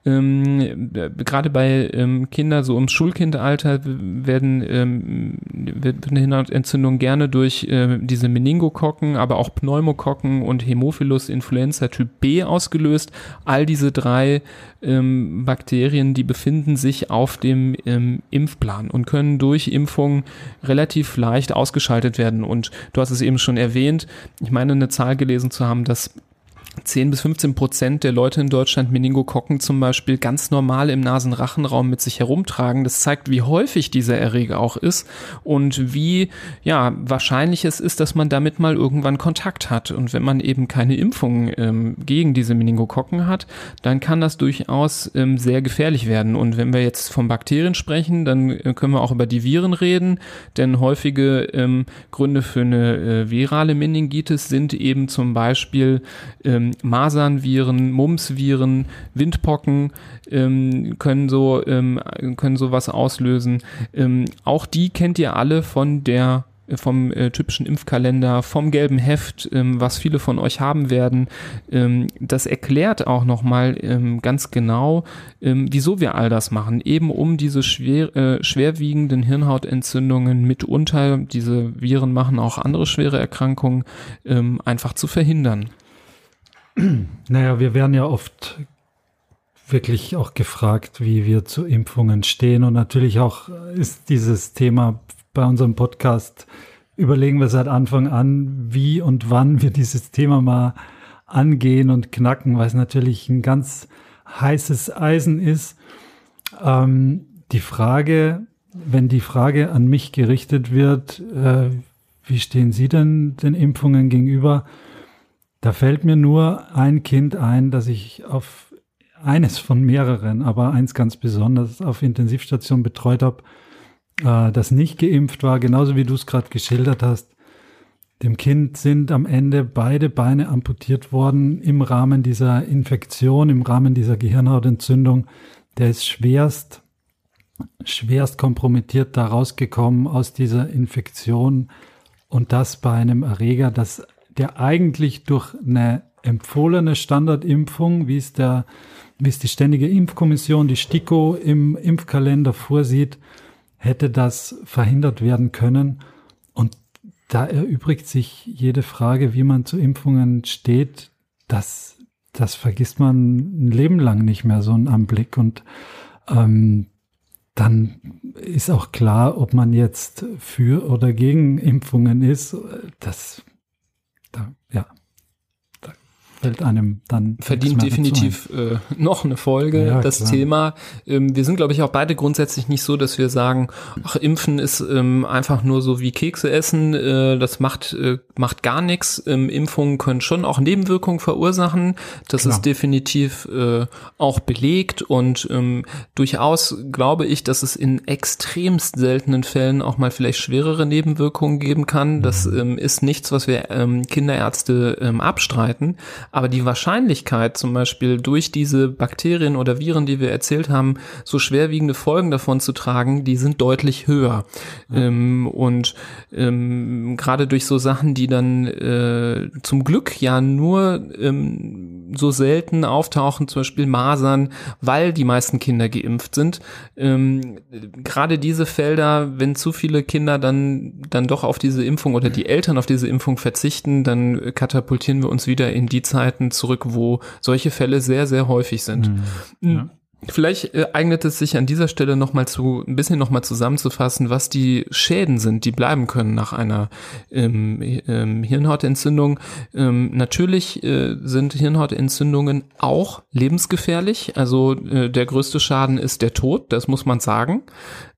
Ähm, gerade bei ähm, Kindern so im Schulkindalter werden, ähm, wird eine Hirnentzündung gerne durch äh, diese Meningokokken, aber auch Pneumokokken und Hämophilus influenza Typ B ausgelöst. All diese drei ähm, Bakterien, die befinden sich auf dem ähm, Impfplan und können durch Impfung relativ leicht ausgeschaltet werden. Und du hast es eben schon erwähnt, ich meine eine Zahl gelesen zu haben, dass 10 bis 15 Prozent der Leute in Deutschland Meningokokken zum Beispiel ganz normal im Nasenrachenraum mit sich herumtragen. Das zeigt, wie häufig dieser Erreger auch ist und wie ja wahrscheinlich es ist, dass man damit mal irgendwann Kontakt hat. Und wenn man eben keine Impfung ähm, gegen diese Meningokokken hat, dann kann das durchaus ähm, sehr gefährlich werden. Und wenn wir jetzt von Bakterien sprechen, dann äh, können wir auch über die Viren reden, denn häufige ähm, Gründe für eine äh, virale Meningitis sind eben zum Beispiel ähm, ähm, Masernviren, Mumsviren, Windpocken ähm, können so ähm, können sowas auslösen. Ähm, auch die kennt ihr alle von der vom äh, typischen Impfkalender, vom gelben Heft, ähm, was viele von euch haben werden. Ähm, das erklärt auch nochmal ähm, ganz genau, ähm, wieso wir all das machen. Eben um diese schwer, äh, schwerwiegenden Hirnhautentzündungen mitunter, diese Viren machen auch andere schwere Erkrankungen, ähm, einfach zu verhindern. Naja, wir werden ja oft wirklich auch gefragt, wie wir zu Impfungen stehen. Und natürlich auch ist dieses Thema bei unserem Podcast, überlegen wir seit Anfang an, wie und wann wir dieses Thema mal angehen und knacken, weil es natürlich ein ganz heißes Eisen ist. Ähm, die Frage, wenn die Frage an mich gerichtet wird, äh, wie stehen Sie denn den Impfungen gegenüber? Da fällt mir nur ein Kind ein, das ich auf eines von mehreren, aber eins ganz besonders auf Intensivstation betreut habe, äh, das nicht geimpft war, genauso wie du es gerade geschildert hast. Dem Kind sind am Ende beide Beine amputiert worden im Rahmen dieser Infektion, im Rahmen dieser Gehirnhautentzündung. Der ist schwerst, schwerst kompromittiert da rausgekommen aus dieser Infektion und das bei einem Erreger, das der eigentlich durch eine empfohlene Standardimpfung, wie es der, wie es die Ständige Impfkommission, die STIKO im Impfkalender vorsieht, hätte das verhindert werden können. Und da erübrigt sich jede Frage, wie man zu Impfungen steht, das, das vergisst man ein Leben lang nicht mehr, so ein Anblick. Und ähm, dann ist auch klar, ob man jetzt für oder gegen Impfungen ist. Das da, ja, fällt einem dann. Verdient definitiv äh, [LAUGHS] noch eine Folge, ja, das klar. Thema. Ähm, wir sind, glaube ich, auch beide grundsätzlich nicht so, dass wir sagen, ach, Impfen ist ähm, einfach nur so wie Kekse essen, äh, das macht, äh, macht gar nichts. Ähm, Impfungen können schon auch Nebenwirkungen verursachen. Das klar. ist definitiv äh, auch belegt und ähm, durchaus glaube ich, dass es in extremst seltenen Fällen auch mal vielleicht schwerere Nebenwirkungen geben kann. Das mhm. ähm, ist nichts, was wir ähm, Kinderärzte ähm, abstreiten. Aber die Wahrscheinlichkeit zum Beispiel durch diese Bakterien oder Viren, die wir erzählt haben, so schwerwiegende Folgen davon zu tragen, die sind deutlich höher. Ja. Ähm, und ähm, gerade durch so Sachen, die dann äh, zum Glück ja nur ähm, so selten auftauchen, zum Beispiel Masern, weil die meisten Kinder geimpft sind. Ähm, Gerade diese Felder, wenn zu viele Kinder dann, dann doch auf diese Impfung oder die Eltern auf diese Impfung verzichten, dann katapultieren wir uns wieder in die Zeiten zurück, wo solche Fälle sehr, sehr häufig sind. Mhm. Ja. Vielleicht äh, eignet es sich an dieser Stelle nochmal zu, ein bisschen nochmal zusammenzufassen, was die Schäden sind, die bleiben können nach einer ähm, ähm, Hirnhautentzündung. Ähm, natürlich äh, sind Hirnhautentzündungen auch lebensgefährlich. Also äh, der größte Schaden ist der Tod, das muss man sagen.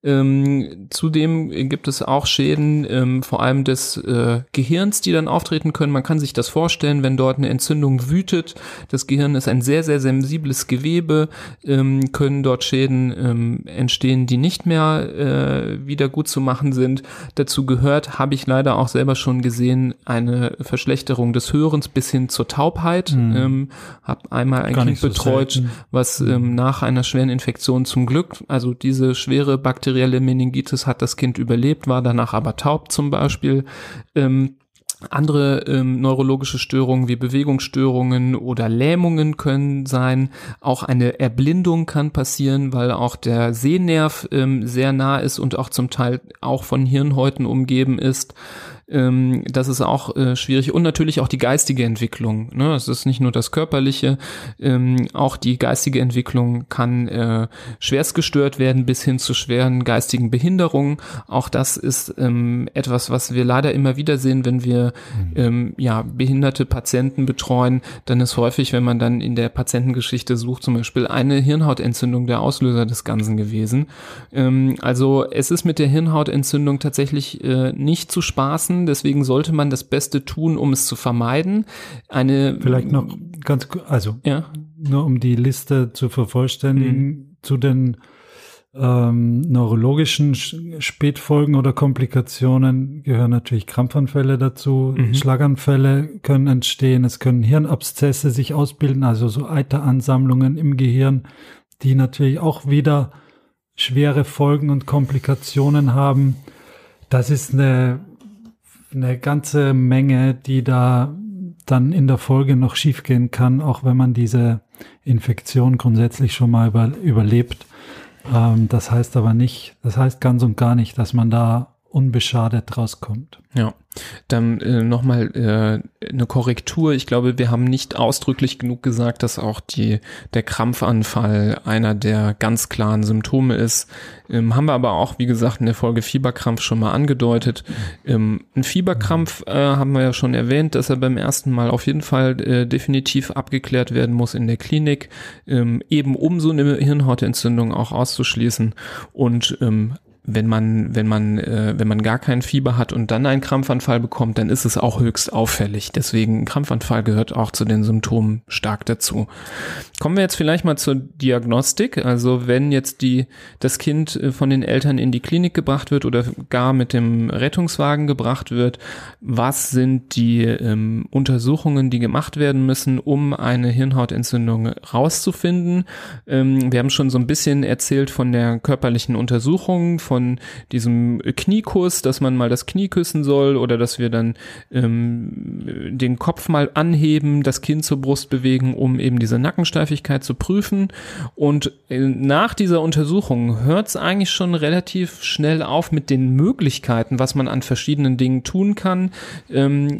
Ähm, zudem gibt es auch Schäden, ähm, vor allem des äh, Gehirns, die dann auftreten können. Man kann sich das vorstellen, wenn dort eine Entzündung wütet. Das Gehirn ist ein sehr, sehr sensibles Gewebe, ähm, können dort Schäden ähm, entstehen, die nicht mehr äh, wieder gut zu machen sind. Dazu gehört, habe ich leider auch selber schon gesehen, eine Verschlechterung des Hörens bis hin zur Taubheit. Mhm. Ähm, habe einmal ein Gar Kind betreut, so was ähm, nach einer schweren Infektion zum Glück, also diese schwere Bakterie bakterielle Meningitis hat das Kind überlebt, war danach aber taub zum Beispiel. Ähm, andere ähm, neurologische Störungen wie Bewegungsstörungen oder Lähmungen können sein. Auch eine Erblindung kann passieren, weil auch der Sehnerv ähm, sehr nah ist und auch zum Teil auch von Hirnhäuten umgeben ist. Ähm, das ist auch äh, schwierig. Und natürlich auch die geistige Entwicklung. Ne? Es ist nicht nur das Körperliche, ähm, auch die geistige Entwicklung kann äh, schwerst gestört werden bis hin zu schweren geistigen Behinderungen. Auch das ist ähm, etwas, was wir leider immer wieder sehen, wenn wir mhm. ähm, ja, behinderte Patienten betreuen. Dann ist häufig, wenn man dann in der Patientengeschichte sucht, zum Beispiel eine Hirnhautentzündung der Auslöser des Ganzen gewesen. Ähm, also es ist mit der Hirnhautentzündung tatsächlich äh, nicht zu spaßen lassen. Deswegen sollte man das Beste tun, um es zu vermeiden. Eine vielleicht noch ganz also ja. nur um die Liste zu vervollständigen mhm. zu den ähm, neurologischen Spätfolgen oder Komplikationen gehören natürlich Krampfanfälle dazu. Mhm. Schlaganfälle können entstehen. Es können Hirnabszesse sich ausbilden, also so Eiteransammlungen im Gehirn, die natürlich auch wieder schwere Folgen und Komplikationen haben. Das ist eine eine ganze Menge, die da dann in der Folge noch schiefgehen kann, auch wenn man diese Infektion grundsätzlich schon mal über, überlebt. Ähm, das heißt aber nicht, das heißt ganz und gar nicht, dass man da unbeschadet rauskommt. Ja, dann äh, nochmal äh, eine Korrektur. Ich glaube, wir haben nicht ausdrücklich genug gesagt, dass auch die, der Krampfanfall einer der ganz klaren Symptome ist. Ähm, haben wir aber auch, wie gesagt, in der Folge Fieberkrampf schon mal angedeutet. Ähm, ein Fieberkrampf äh, haben wir ja schon erwähnt, dass er beim ersten Mal auf jeden Fall äh, definitiv abgeklärt werden muss in der Klinik, ähm, eben um so eine Hirnhautentzündung auch auszuschließen. Und ähm, wenn man, wenn man, äh, wenn man gar kein Fieber hat und dann einen Krampfanfall bekommt, dann ist es auch höchst auffällig. Deswegen Krampfanfall gehört auch zu den Symptomen stark dazu. Kommen wir jetzt vielleicht mal zur Diagnostik. Also wenn jetzt die, das Kind äh, von den Eltern in die Klinik gebracht wird oder gar mit dem Rettungswagen gebracht wird, was sind die ähm, Untersuchungen, die gemacht werden müssen, um eine Hirnhautentzündung rauszufinden? Ähm, wir haben schon so ein bisschen erzählt von der körperlichen Untersuchung, von von diesem Kniekuss, dass man mal das Knie küssen soll oder dass wir dann ähm, den Kopf mal anheben, das Kinn zur Brust bewegen, um eben diese Nackensteifigkeit zu prüfen. Und äh, nach dieser Untersuchung hört es eigentlich schon relativ schnell auf mit den Möglichkeiten, was man an verschiedenen Dingen tun kann. Ähm,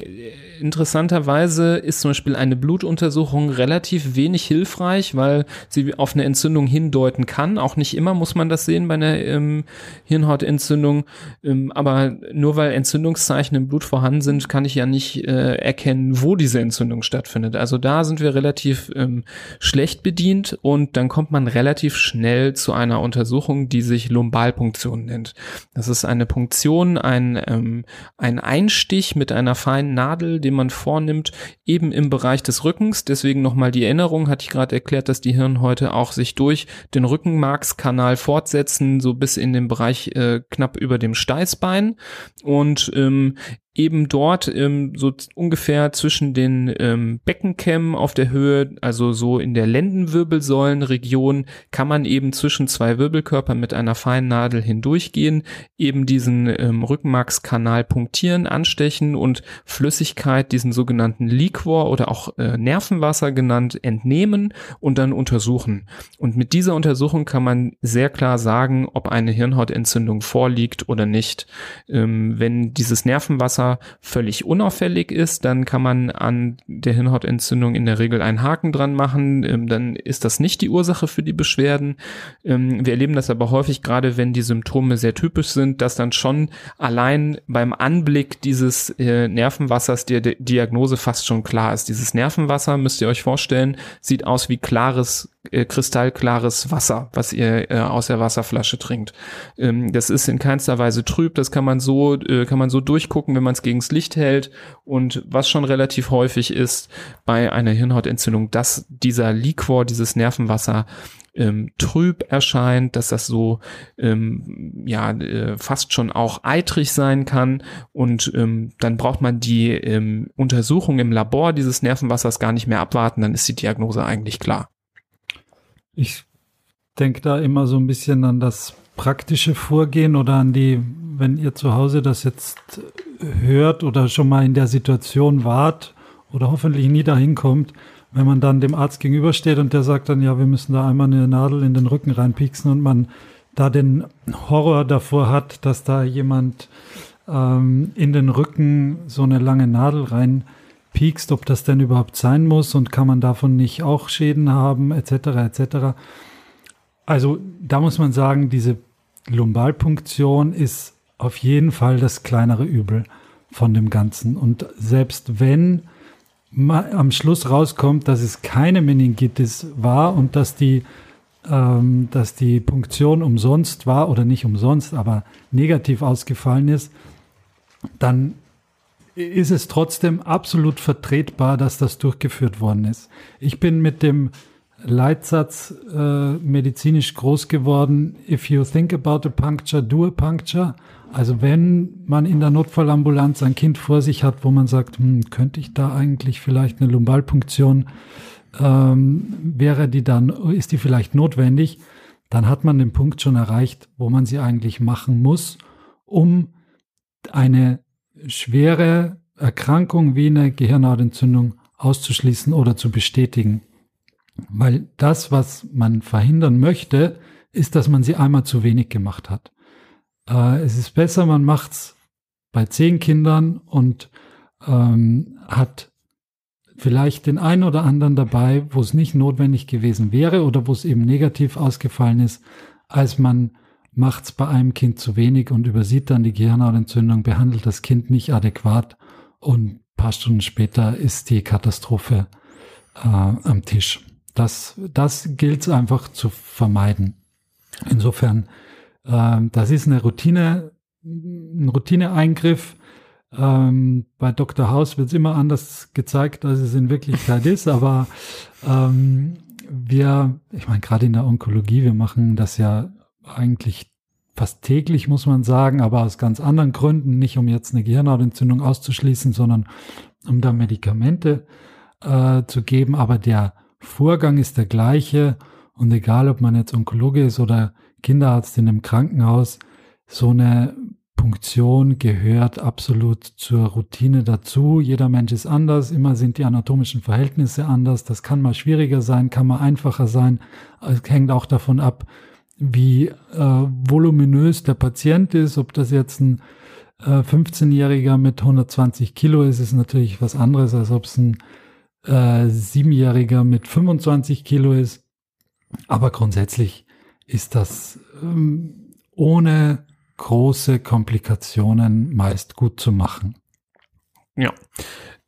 interessanterweise ist zum Beispiel eine Blutuntersuchung relativ wenig hilfreich, weil sie auf eine Entzündung hindeuten kann. Auch nicht immer muss man das sehen bei einer ähm, Hirnhautentzündung. Ähm, aber nur weil Entzündungszeichen im Blut vorhanden sind, kann ich ja nicht äh, erkennen, wo diese Entzündung stattfindet. Also da sind wir relativ ähm, schlecht bedient und dann kommt man relativ schnell zu einer Untersuchung, die sich Lumbalpunktion nennt. Das ist eine Punktion, ein, ähm, ein Einstich mit einer feinen Nadel, den man vornimmt, eben im Bereich des Rückens. Deswegen nochmal die Erinnerung, hatte ich gerade erklärt, dass die Hirnhäute auch sich durch den Rückenmarkskanal fortsetzen, so bis in den Bereich Bereich äh, knapp über dem Steißbein. Und ähm, eben dort ähm, so ungefähr zwischen den ähm, Beckenkämmen auf der Höhe, also so in der Lendenwirbelsäulenregion, kann man eben zwischen zwei Wirbelkörpern mit einer feinen Nadel hindurchgehen, eben diesen ähm, Rückenmarkskanal punktieren, anstechen und Flüssigkeit, diesen sogenannten Liquor oder auch äh, Nervenwasser genannt, entnehmen und dann untersuchen. Und mit dieser Untersuchung kann man sehr klar sagen, ob eine Hirnhautentzündung vorliegt oder nicht. Ähm, wenn dieses Nervenwasser Wasser völlig unauffällig ist, dann kann man an der Hirnhautentzündung in der Regel einen Haken dran machen. Ähm, dann ist das nicht die Ursache für die Beschwerden. Ähm, wir erleben das aber häufig, gerade wenn die Symptome sehr typisch sind, dass dann schon allein beim Anblick dieses äh, Nervenwassers die, die Diagnose fast schon klar ist. Dieses Nervenwasser, müsst ihr euch vorstellen, sieht aus wie klares äh, kristallklares Wasser, was ihr äh, aus der Wasserflasche trinkt. Ähm, das ist in keinster Weise trüb, das kann man so, äh, kann man so durchgucken, wenn man es gegens Licht hält. Und was schon relativ häufig ist bei einer Hirnhautentzündung, dass dieser Liquor, dieses Nervenwasser ähm, trüb erscheint, dass das so ähm, ja äh, fast schon auch eitrig sein kann und ähm, dann braucht man die ähm, Untersuchung im Labor dieses Nervenwassers gar nicht mehr abwarten, dann ist die Diagnose eigentlich klar. Ich denke da immer so ein bisschen an das praktische Vorgehen oder an die, wenn ihr zu Hause das jetzt hört oder schon mal in der Situation wart oder hoffentlich nie dahin kommt, wenn man dann dem Arzt gegenübersteht und der sagt dann, ja, wir müssen da einmal eine Nadel in den Rücken reinpieksen und man da den Horror davor hat, dass da jemand ähm, in den Rücken so eine lange Nadel rein piekst, ob das denn überhaupt sein muss und kann man davon nicht auch Schäden haben, etc. etc. Also da muss man sagen, diese Lumbalpunktion ist auf jeden Fall das kleinere Übel von dem Ganzen. Und selbst wenn am Schluss rauskommt, dass es keine Meningitis war und dass die, ähm, dass die Punktion umsonst war oder nicht umsonst, aber negativ ausgefallen ist, dann ist es trotzdem absolut vertretbar, dass das durchgeführt worden ist. Ich bin mit dem Leitsatz äh, medizinisch groß geworden, if you think about a puncture, do a puncture. Also wenn man in der Notfallambulanz ein Kind vor sich hat, wo man sagt, hm, könnte ich da eigentlich vielleicht eine Lumbalpunktion, ähm, wäre die dann, ist die vielleicht notwendig, dann hat man den Punkt schon erreicht, wo man sie eigentlich machen muss, um eine schwere Erkrankung wie eine Gehirnhautentzündung auszuschließen oder zu bestätigen. Weil das, was man verhindern möchte, ist, dass man sie einmal zu wenig gemacht hat. Äh, es ist besser, man macht es bei zehn Kindern und ähm, hat vielleicht den einen oder anderen dabei, wo es nicht notwendig gewesen wäre oder wo es eben negativ ausgefallen ist, als man macht es bei einem Kind zu wenig und übersieht dann die Gehirnhautentzündung, behandelt das Kind nicht adäquat und ein paar Stunden später ist die Katastrophe äh, am Tisch. Das, das gilt es einfach zu vermeiden. Insofern, äh, das ist eine Routine, ein Routineeingriff. Ähm, bei Dr. House wird es immer anders gezeigt, als es in Wirklichkeit ist, aber ähm, wir, ich meine, gerade in der Onkologie, wir machen das ja eigentlich fast täglich, muss man sagen, aber aus ganz anderen Gründen, nicht um jetzt eine Gehirnhautentzündung auszuschließen, sondern um da Medikamente äh, zu geben. Aber der Vorgang ist der gleiche und egal, ob man jetzt Onkologe ist oder Kinderarzt in einem Krankenhaus, so eine Punktion gehört absolut zur Routine dazu. Jeder Mensch ist anders, immer sind die anatomischen Verhältnisse anders. Das kann mal schwieriger sein, kann mal einfacher sein. Es hängt auch davon ab, wie äh, voluminös der Patient ist, ob das jetzt ein äh, 15-Jähriger mit 120 Kilo ist, ist natürlich was anderes, als ob es ein äh, 7-Jähriger mit 25 Kilo ist. Aber grundsätzlich ist das ähm, ohne große Komplikationen meist gut zu machen. Ja.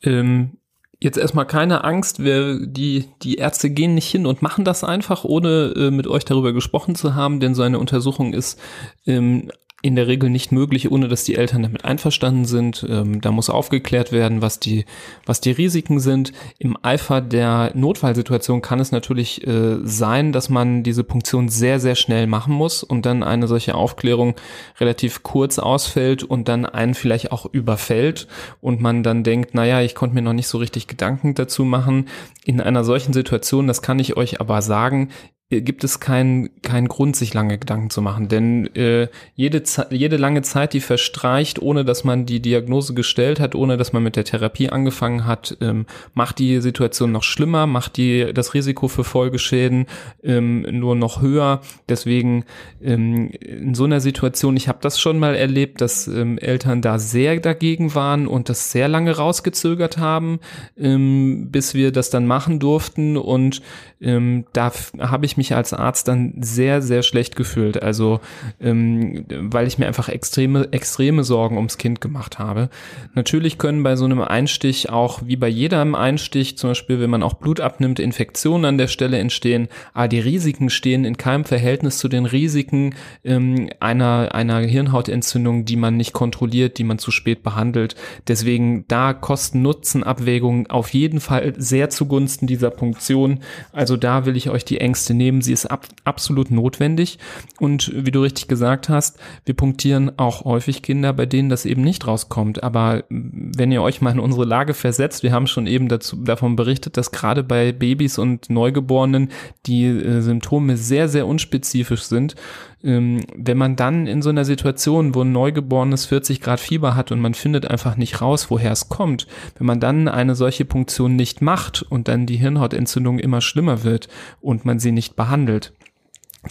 Ähm, Jetzt erstmal keine Angst, wir, die, die Ärzte gehen nicht hin und machen das einfach, ohne äh, mit euch darüber gesprochen zu haben, denn so eine Untersuchung ist ähm, in der Regel nicht möglich, ohne dass die Eltern damit einverstanden sind. Ähm, da muss aufgeklärt werden, was die, was die Risiken sind. Im Eifer der Notfallsituation kann es natürlich äh, sein, dass man diese Punktion sehr, sehr schnell machen muss und dann eine solche Aufklärung relativ kurz ausfällt und dann einen vielleicht auch überfällt und man dann denkt, naja, ich konnte mir noch nicht so richtig Gedanken dazu machen. In einer solchen Situation, das kann ich euch aber sagen, gibt es keinen keinen Grund, sich lange Gedanken zu machen. Denn äh, jede, jede lange Zeit, die verstreicht, ohne dass man die Diagnose gestellt hat, ohne dass man mit der Therapie angefangen hat, ähm, macht die Situation noch schlimmer, macht die das Risiko für Folgeschäden ähm, nur noch höher. Deswegen ähm, in so einer Situation, ich habe das schon mal erlebt, dass ähm, Eltern da sehr dagegen waren und das sehr lange rausgezögert haben, ähm, bis wir das dann machen durften. Und ähm, da habe ich mich als Arzt dann sehr, sehr schlecht gefühlt. Also, ähm, weil ich mir einfach extreme, extreme Sorgen ums Kind gemacht habe. Natürlich können bei so einem Einstich auch, wie bei jedem Einstich, zum Beispiel, wenn man auch Blut abnimmt, Infektionen an der Stelle entstehen. Aber die Risiken stehen in keinem Verhältnis zu den Risiken ähm, einer, einer Hirnhautentzündung, die man nicht kontrolliert, die man zu spät behandelt. Deswegen da Kosten-Nutzen-Abwägung auf jeden Fall sehr zugunsten dieser Punktion. Also da will ich euch die Ängste nehmen nehmen. Sie ist ab, absolut notwendig. Und wie du richtig gesagt hast, wir punktieren auch häufig Kinder, bei denen das eben nicht rauskommt. Aber wenn ihr euch mal in unsere Lage versetzt, wir haben schon eben dazu, davon berichtet, dass gerade bei Babys und Neugeborenen die äh, Symptome sehr, sehr unspezifisch sind wenn man dann in so einer Situation, wo ein Neugeborenes 40 Grad Fieber hat und man findet einfach nicht raus, woher es kommt, wenn man dann eine solche Punktion nicht macht und dann die Hirnhautentzündung immer schlimmer wird und man sie nicht behandelt,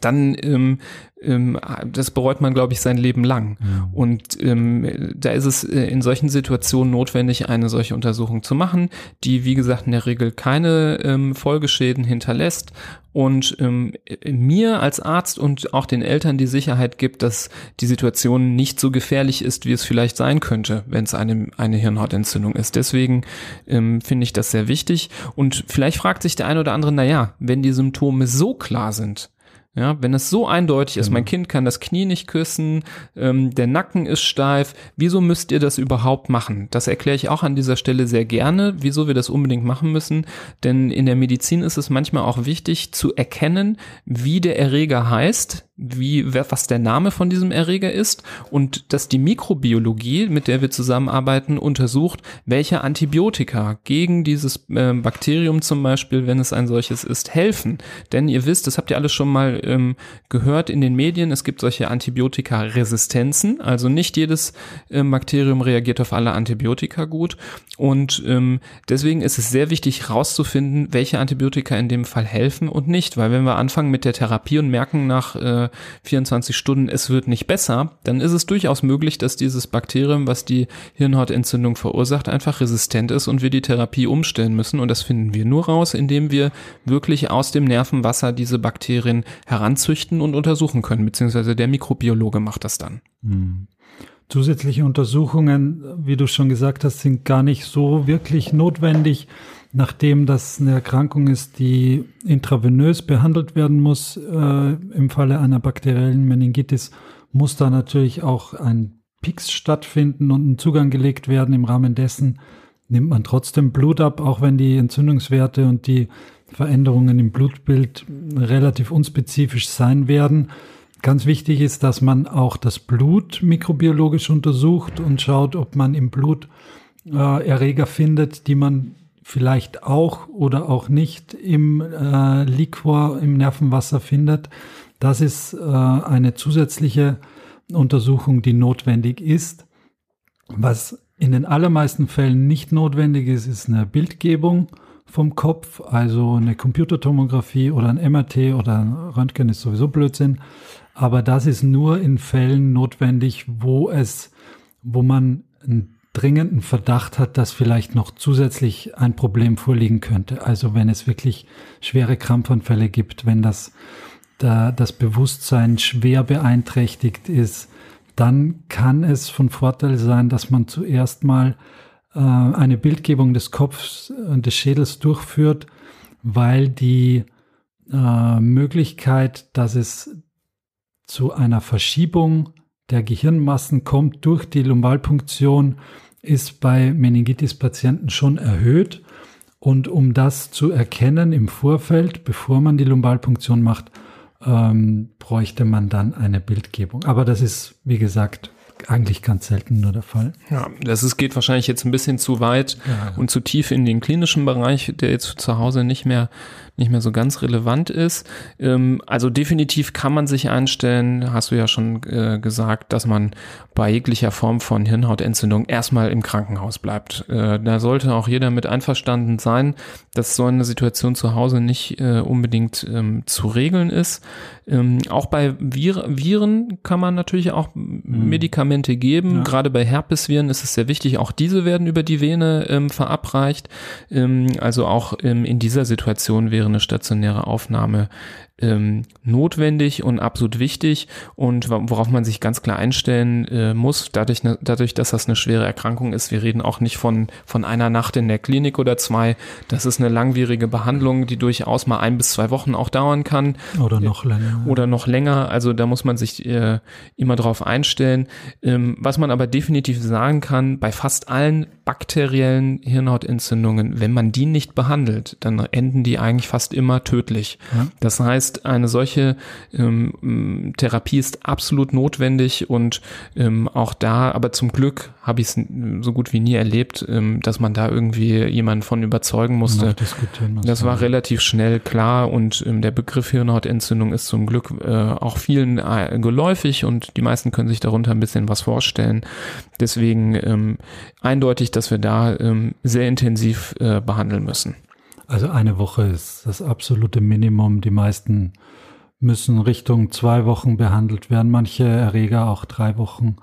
dann ähm, ähm, das bereut man, glaube ich, sein Leben lang. Ja. Und ähm, da ist es äh, in solchen Situationen notwendig, eine solche Untersuchung zu machen, die, wie gesagt, in der Regel keine ähm, Folgeschäden hinterlässt und ähm, mir als Arzt und auch den Eltern die Sicherheit gibt, dass die Situation nicht so gefährlich ist, wie es vielleicht sein könnte, wenn es eine, eine Hirnhautentzündung ist. Deswegen ähm, finde ich das sehr wichtig. Und vielleicht fragt sich der eine oder andere, na ja, wenn die Symptome so klar sind, ja, wenn es so eindeutig ist, mein mhm. Kind kann das Knie nicht küssen, ähm, der Nacken ist steif, wieso müsst ihr das überhaupt machen? Das erkläre ich auch an dieser Stelle sehr gerne, wieso wir das unbedingt machen müssen. Denn in der Medizin ist es manchmal auch wichtig zu erkennen, wie der Erreger heißt, wie, was der Name von diesem Erreger ist und dass die Mikrobiologie, mit der wir zusammenarbeiten, untersucht, welche Antibiotika gegen dieses äh, Bakterium zum Beispiel, wenn es ein solches ist, helfen. Denn ihr wisst, das habt ihr alles schon mal ähm, gehört in den Medien, es gibt solche Antibiotika-Resistenzen, also nicht jedes äh, Bakterium reagiert auf alle Antibiotika gut. Und ähm, deswegen ist es sehr wichtig herauszufinden, welche Antibiotika in dem Fall helfen und nicht, weil wenn wir anfangen mit der Therapie und merken nach äh, 24 Stunden, es wird nicht besser, dann ist es durchaus möglich, dass dieses Bakterium, was die Hirnhautentzündung verursacht, einfach resistent ist und wir die Therapie umstellen müssen. Und das finden wir nur raus, indem wir wirklich aus dem Nervenwasser diese Bakterien heranzüchten und untersuchen können, beziehungsweise der Mikrobiologe macht das dann. Hm. Zusätzliche Untersuchungen, wie du schon gesagt hast, sind gar nicht so wirklich notwendig nachdem das eine Erkrankung ist, die intravenös behandelt werden muss, äh, im Falle einer bakteriellen Meningitis, muss da natürlich auch ein Pix stattfinden und ein Zugang gelegt werden. Im Rahmen dessen nimmt man trotzdem Blut ab, auch wenn die Entzündungswerte und die Veränderungen im Blutbild relativ unspezifisch sein werden. Ganz wichtig ist, dass man auch das Blut mikrobiologisch untersucht und schaut, ob man im Blut äh, Erreger findet, die man vielleicht auch oder auch nicht im äh, Liquor, im Nervenwasser findet. Das ist äh, eine zusätzliche Untersuchung, die notwendig ist. Was in den allermeisten Fällen nicht notwendig ist, ist eine Bildgebung vom Kopf, also eine Computertomographie oder ein MRT oder ein Röntgen ist sowieso Blödsinn. Aber das ist nur in Fällen notwendig, wo es, wo man ein dringenden Verdacht hat, dass vielleicht noch zusätzlich ein Problem vorliegen könnte. Also wenn es wirklich schwere Krampfanfälle gibt, wenn das, da, das Bewusstsein schwer beeinträchtigt ist, dann kann es von Vorteil sein, dass man zuerst mal äh, eine Bildgebung des Kopfs und des Schädels durchführt, weil die äh, Möglichkeit, dass es zu einer Verschiebung der Gehirnmassen kommt durch die Lumbalpunktion, ist bei Meningitis-Patienten schon erhöht. Und um das zu erkennen im Vorfeld, bevor man die Lumbalpunktion macht, ähm, bräuchte man dann eine Bildgebung. Aber das ist, wie gesagt, eigentlich ganz selten nur der Fall. Ja, das ist, geht wahrscheinlich jetzt ein bisschen zu weit ja. und zu tief in den klinischen Bereich, der jetzt zu Hause nicht mehr nicht mehr so ganz relevant ist. Ähm, also definitiv kann man sich einstellen, hast du ja schon äh, gesagt, dass man bei jeglicher Form von Hirnhautentzündung erstmal im Krankenhaus bleibt. Äh, da sollte auch jeder mit einverstanden sein, dass so eine Situation zu Hause nicht äh, unbedingt ähm, zu regeln ist. Ähm, auch bei Vir Viren kann man natürlich auch mhm. Medikamente geben. Ja. Gerade bei Herpesviren ist es sehr wichtig. Auch diese werden über die Vene ähm, verabreicht. Ähm, also auch ähm, in dieser Situation wäre stationäre Aufnahme ähm, notwendig und absolut wichtig und worauf man sich ganz klar einstellen äh, muss, dadurch, ne, dadurch, dass das eine schwere Erkrankung ist. Wir reden auch nicht von, von einer Nacht in der Klinik oder zwei. Das ist eine langwierige Behandlung, die durchaus mal ein bis zwei Wochen auch dauern kann. Oder noch länger. Oder noch länger. Also da muss man sich äh, immer drauf einstellen. Ähm, was man aber definitiv sagen kann, bei fast allen bakteriellen Hirnhautentzündungen, wenn man die nicht behandelt, dann enden die eigentlich fast immer tödlich. Ja. Das heißt, heißt, eine solche ähm, Therapie ist absolut notwendig und ähm, auch da, aber zum Glück habe ich es so gut wie nie erlebt, ähm, dass man da irgendwie jemanden von überzeugen musste. Das war relativ schnell klar und ähm, der Begriff Hirnhautentzündung ist zum Glück äh, auch vielen äh, geläufig und die meisten können sich darunter ein bisschen was vorstellen. Deswegen ähm, eindeutig, dass wir da ähm, sehr intensiv äh, behandeln müssen. Also eine Woche ist das absolute Minimum. Die meisten müssen Richtung zwei Wochen behandelt werden, manche Erreger auch drei Wochen.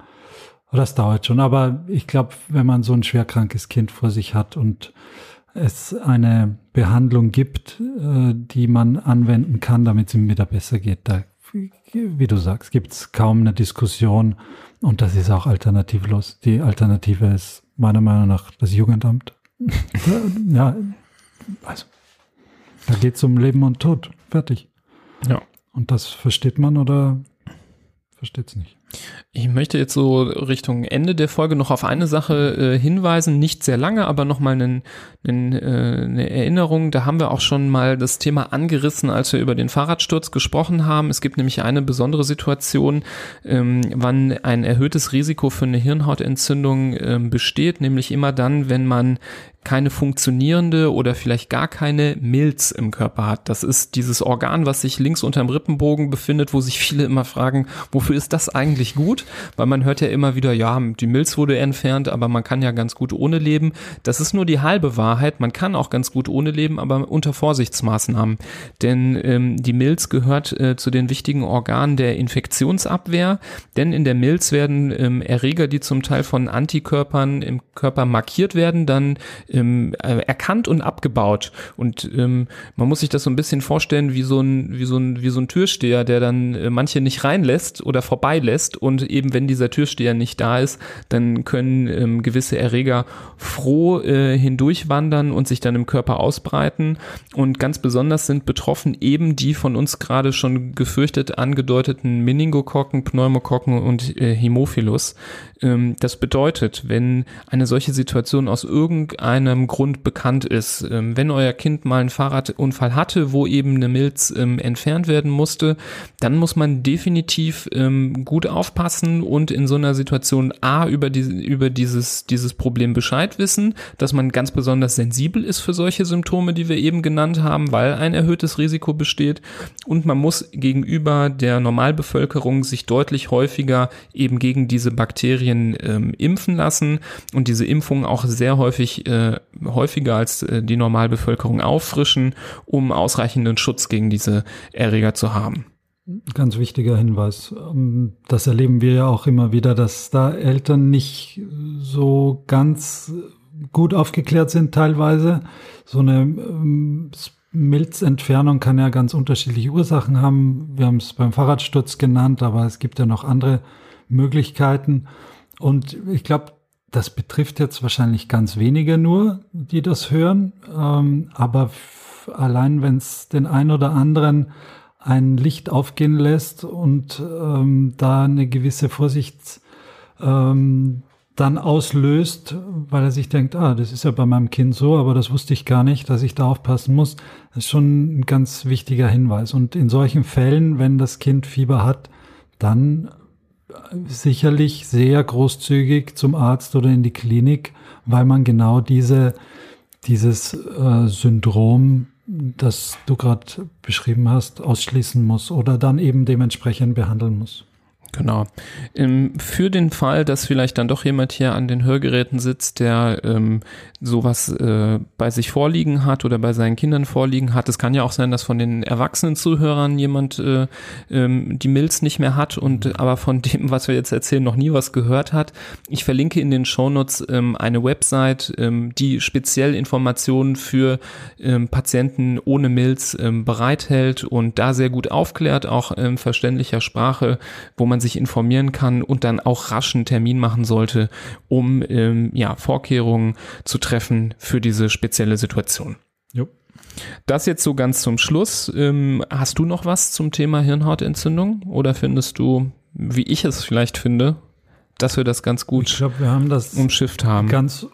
Das dauert schon. Aber ich glaube, wenn man so ein schwerkrankes Kind vor sich hat und es eine Behandlung gibt, äh, die man anwenden kann, damit es ihm wieder besser geht, da, wie du sagst, gibt es kaum eine Diskussion und das ist auch alternativlos. Die Alternative ist meiner Meinung nach das Jugendamt. [LAUGHS] ja, also, da geht es um Leben und Tod. Fertig. Ja. Und das versteht man oder versteht es nicht. Ich möchte jetzt so Richtung Ende der Folge noch auf eine Sache äh, hinweisen, nicht sehr lange, aber nochmal äh, eine Erinnerung. Da haben wir auch schon mal das Thema angerissen, als wir über den Fahrradsturz gesprochen haben. Es gibt nämlich eine besondere Situation, ähm, wann ein erhöhtes Risiko für eine Hirnhautentzündung ähm, besteht, nämlich immer dann, wenn man keine funktionierende oder vielleicht gar keine Milz im Körper hat. Das ist dieses Organ, was sich links unterm Rippenbogen befindet, wo sich viele immer fragen, wofür ist das eigentlich gut? Weil man hört ja immer wieder, ja, die Milz wurde entfernt, aber man kann ja ganz gut ohne leben. Das ist nur die halbe Wahrheit. Man kann auch ganz gut ohne leben, aber unter Vorsichtsmaßnahmen. Denn ähm, die Milz gehört äh, zu den wichtigen Organen der Infektionsabwehr. Denn in der Milz werden ähm, Erreger, die zum Teil von Antikörpern im Körper markiert werden, dann ähm, äh, erkannt und abgebaut. Und ähm, man muss sich das so ein bisschen vorstellen wie so ein, wie so ein, wie so ein Türsteher, der dann äh, manche nicht reinlässt oder vorbeilässt. Und eben wenn dieser Türsteher nicht da ist, dann können ähm, gewisse Erreger froh äh, hindurchwandern und sich dann im Körper ausbreiten. Und ganz besonders sind betroffen eben die von uns gerade schon gefürchtet angedeuteten Meningokokken, Pneumokokken und äh, Hämophilus. Ähm, das bedeutet, wenn eine solche Situation aus irgendeinem Grund bekannt ist, ähm, wenn euer Kind mal einen Fahrradunfall hatte, wo eben eine Milz ähm, entfernt werden musste, dann muss man definitiv gut aufpassen und in so einer Situation A über, die, über dieses, dieses Problem Bescheid wissen, dass man ganz besonders sensibel ist für solche Symptome, die wir eben genannt haben, weil ein erhöhtes Risiko besteht. Und man muss gegenüber der Normalbevölkerung sich deutlich häufiger eben gegen diese Bakterien Bakterien ähm, impfen lassen und diese Impfungen auch sehr häufig, äh, häufiger als äh, die Normalbevölkerung auffrischen, um ausreichenden Schutz gegen diese Erreger zu haben. Ganz wichtiger Hinweis. Ähm, das erleben wir ja auch immer wieder, dass da Eltern nicht so ganz gut aufgeklärt sind teilweise. So eine ähm, Milzentfernung kann ja ganz unterschiedliche Ursachen haben. Wir haben es beim Fahrradsturz genannt, aber es gibt ja noch andere Möglichkeiten. Und ich glaube, das betrifft jetzt wahrscheinlich ganz wenige nur, die das hören. Ähm, aber allein wenn es den einen oder anderen ein Licht aufgehen lässt und ähm, da eine gewisse Vorsicht ähm, dann auslöst, weil er sich denkt, ah, das ist ja bei meinem Kind so, aber das wusste ich gar nicht, dass ich da aufpassen muss. Das ist schon ein ganz wichtiger Hinweis. Und in solchen Fällen, wenn das Kind Fieber hat, dann sicherlich sehr großzügig zum Arzt oder in die Klinik, weil man genau diese, dieses äh, Syndrom, das du gerade beschrieben hast, ausschließen muss oder dann eben dementsprechend behandeln muss. Genau. Ähm, für den Fall, dass vielleicht dann doch jemand hier an den Hörgeräten sitzt, der ähm, sowas äh, bei sich vorliegen hat oder bei seinen Kindern vorliegen hat, es kann ja auch sein, dass von den erwachsenen Zuhörern jemand äh, ähm, die Milz nicht mehr hat und äh, aber von dem, was wir jetzt erzählen, noch nie was gehört hat. Ich verlinke in den Shownotes ähm, eine Website, ähm, die speziell Informationen für ähm, Patienten ohne Milz ähm, bereithält und da sehr gut aufklärt, auch in verständlicher Sprache, wo man sich informieren kann und dann auch raschen Termin machen sollte, um ähm, ja, Vorkehrungen zu treffen für diese spezielle Situation. Jo. Das jetzt so ganz zum Schluss. Ähm, hast du noch was zum Thema Hirnhautentzündung oder findest du, wie ich es vielleicht finde, dass wir das ganz gut ich glaub, wir haben das umschifft haben? Ganz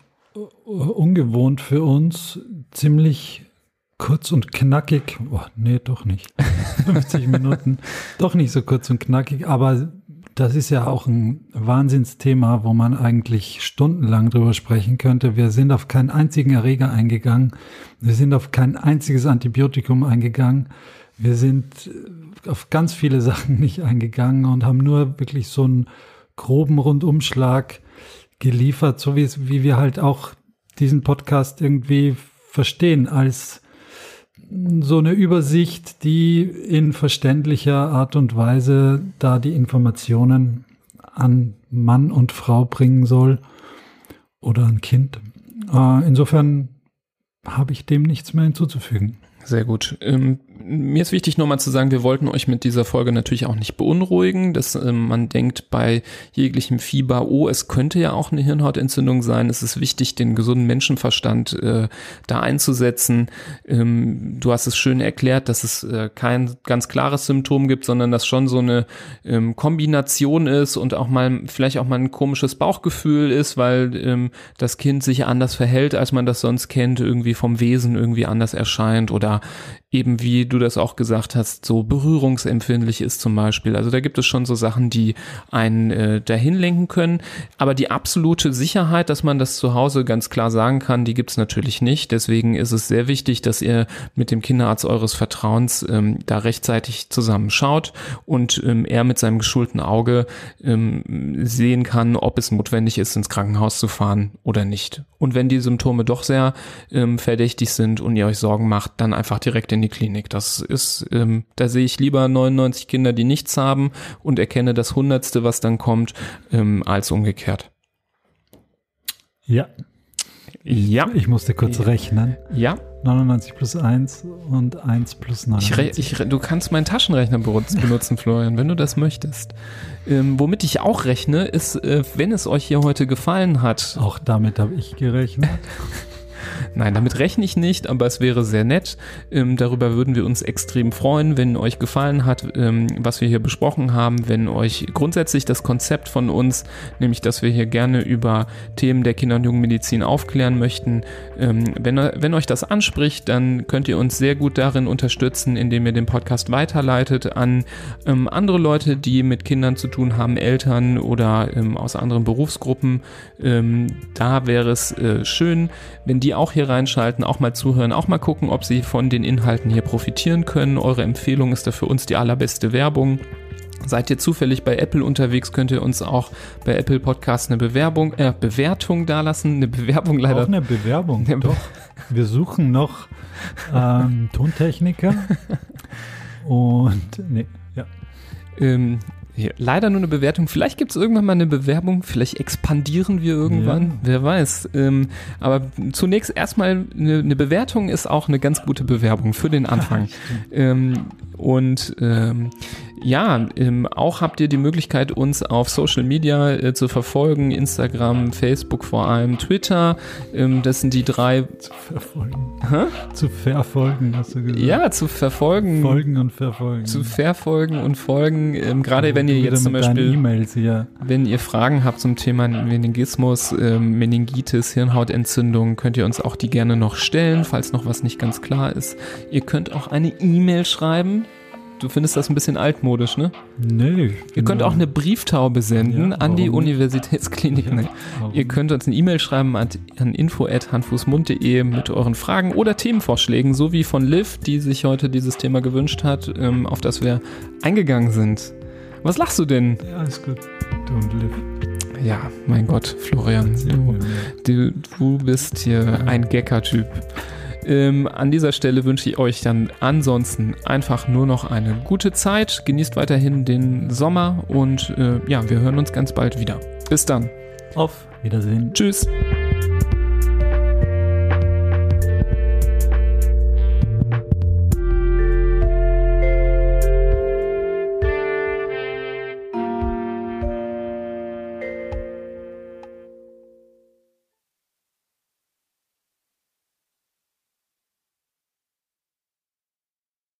ungewohnt für uns, ziemlich kurz und knackig. Oh, nee, doch nicht. [LAUGHS] 50 Minuten. Doch nicht so kurz und knackig, aber das ist ja auch ein Wahnsinnsthema, wo man eigentlich stundenlang drüber sprechen könnte. Wir sind auf keinen einzigen Erreger eingegangen. Wir sind auf kein einziges Antibiotikum eingegangen. Wir sind auf ganz viele [LAUGHS] Sachen nicht eingegangen und haben nur wirklich so einen groben Rundumschlag geliefert, so wie, es, wie wir halt auch diesen Podcast irgendwie verstehen als so eine Übersicht, die in verständlicher Art und Weise da die Informationen an Mann und Frau bringen soll oder ein Kind. Äh, insofern habe ich dem nichts mehr hinzuzufügen. Sehr gut. Ähm, mir ist wichtig nochmal zu sagen, wir wollten euch mit dieser Folge natürlich auch nicht beunruhigen, dass ähm, man denkt bei jeglichem Fieber, oh, es könnte ja auch eine Hirnhautentzündung sein. Es ist wichtig, den gesunden Menschenverstand äh, da einzusetzen. Ähm, du hast es schön erklärt, dass es äh, kein ganz klares Symptom gibt, sondern dass schon so eine ähm, Kombination ist und auch mal vielleicht auch mal ein komisches Bauchgefühl ist, weil ähm, das Kind sich anders verhält, als man das sonst kennt, irgendwie vom Wesen irgendwie anders erscheint oder eben wie du das auch gesagt hast, so berührungsempfindlich ist zum Beispiel. Also da gibt es schon so Sachen, die einen äh, dahin lenken können. Aber die absolute Sicherheit, dass man das zu Hause ganz klar sagen kann, die gibt es natürlich nicht. Deswegen ist es sehr wichtig, dass ihr mit dem Kinderarzt eures Vertrauens ähm, da rechtzeitig zusammenschaut und ähm, er mit seinem geschulten Auge ähm, sehen kann, ob es notwendig ist, ins Krankenhaus zu fahren oder nicht. Und wenn die Symptome doch sehr ähm, verdächtig sind und ihr euch Sorgen macht, dann einfach direkt in die Klinik. Das ist, ähm, da sehe ich lieber 99 Kinder, die nichts haben und erkenne das Hundertste, was dann kommt, ähm, als umgekehrt. Ja. Ja. Ich musste kurz rechnen. Ja. 99 plus 1 und 1 plus 9. Ich, ich, du kannst meinen Taschenrechner benutzen, [LAUGHS] Florian, wenn du das möchtest. Ähm, womit ich auch rechne, ist, äh, wenn es euch hier heute gefallen hat. Auch damit habe ich gerechnet. [LAUGHS] Nein, damit rechne ich nicht, aber es wäre sehr nett. Ähm, darüber würden wir uns extrem freuen, wenn euch gefallen hat, ähm, was wir hier besprochen haben, wenn euch grundsätzlich das Konzept von uns, nämlich dass wir hier gerne über Themen der Kinder- und Jugendmedizin aufklären möchten, ähm, wenn, wenn euch das anspricht, dann könnt ihr uns sehr gut darin unterstützen, indem ihr den Podcast weiterleitet an ähm, andere Leute, die mit Kindern zu tun haben, Eltern oder ähm, aus anderen Berufsgruppen. Ähm, da wäre es äh, schön, wenn die auch hier reinschalten, auch mal zuhören, auch mal gucken, ob sie von den Inhalten hier profitieren können. Eure Empfehlung ist da für uns die allerbeste Werbung. Seid ihr zufällig bei Apple unterwegs, könnt ihr uns auch bei Apple Podcast eine Bewerbung, äh, Bewertung dalassen. Eine Bewerbung leider. Auch eine Bewerbung, eine doch. Wir suchen noch ähm, Tontechniker. [LAUGHS] Und nee, ja. Ähm, hier, leider nur eine Bewertung. Vielleicht gibt es irgendwann mal eine Bewerbung. Vielleicht expandieren wir irgendwann. Ja. Wer weiß. Ähm, aber zunächst erstmal eine, eine, Bewertung ist auch eine ganz gute Bewerbung für den Anfang. [LAUGHS] ähm, und ähm, Ja, ähm, auch habt ihr die Möglichkeit, uns auf Social Media äh, zu verfolgen. Instagram, Facebook vor allem, Twitter. Ähm, das sind die drei. Zu verfolgen. Hä? Zu verfolgen, hast du gesagt. Ja, zu verfolgen. Folgen und verfolgen. Zu verfolgen und folgen. Ähm, gerade wenn ihr jetzt zum Beispiel. E-Mails hier. Wenn ihr Fragen habt zum Thema Meningismus, ähm, Meningitis, Hirnhautentzündung, könnt ihr uns auch die gerne noch stellen, falls noch was nicht ganz klar ist. Ihr könnt auch eine E-Mail schreiben Du findest das ein bisschen altmodisch, ne? Nee. Ihr könnt auch eine Brieftaube senden ja, an die Universitätsklinik. Ja, Ihr könnt uns eine E-Mail schreiben an, an info.handfußmund.de mit euren Fragen oder Themenvorschlägen, so wie von Liv, die sich heute dieses Thema gewünscht hat, ähm, auf das wir eingegangen sind. Was lachst du denn? Ja, ist gut. Don't live. Ja, mein Gott, Florian, du, du, du bist hier ein Gecker-Typ. Ähm, an dieser Stelle wünsche ich euch dann ansonsten einfach nur noch eine gute Zeit. Genießt weiterhin den Sommer und äh, ja, wir hören uns ganz bald wieder. Bis dann. Auf Wiedersehen. Tschüss.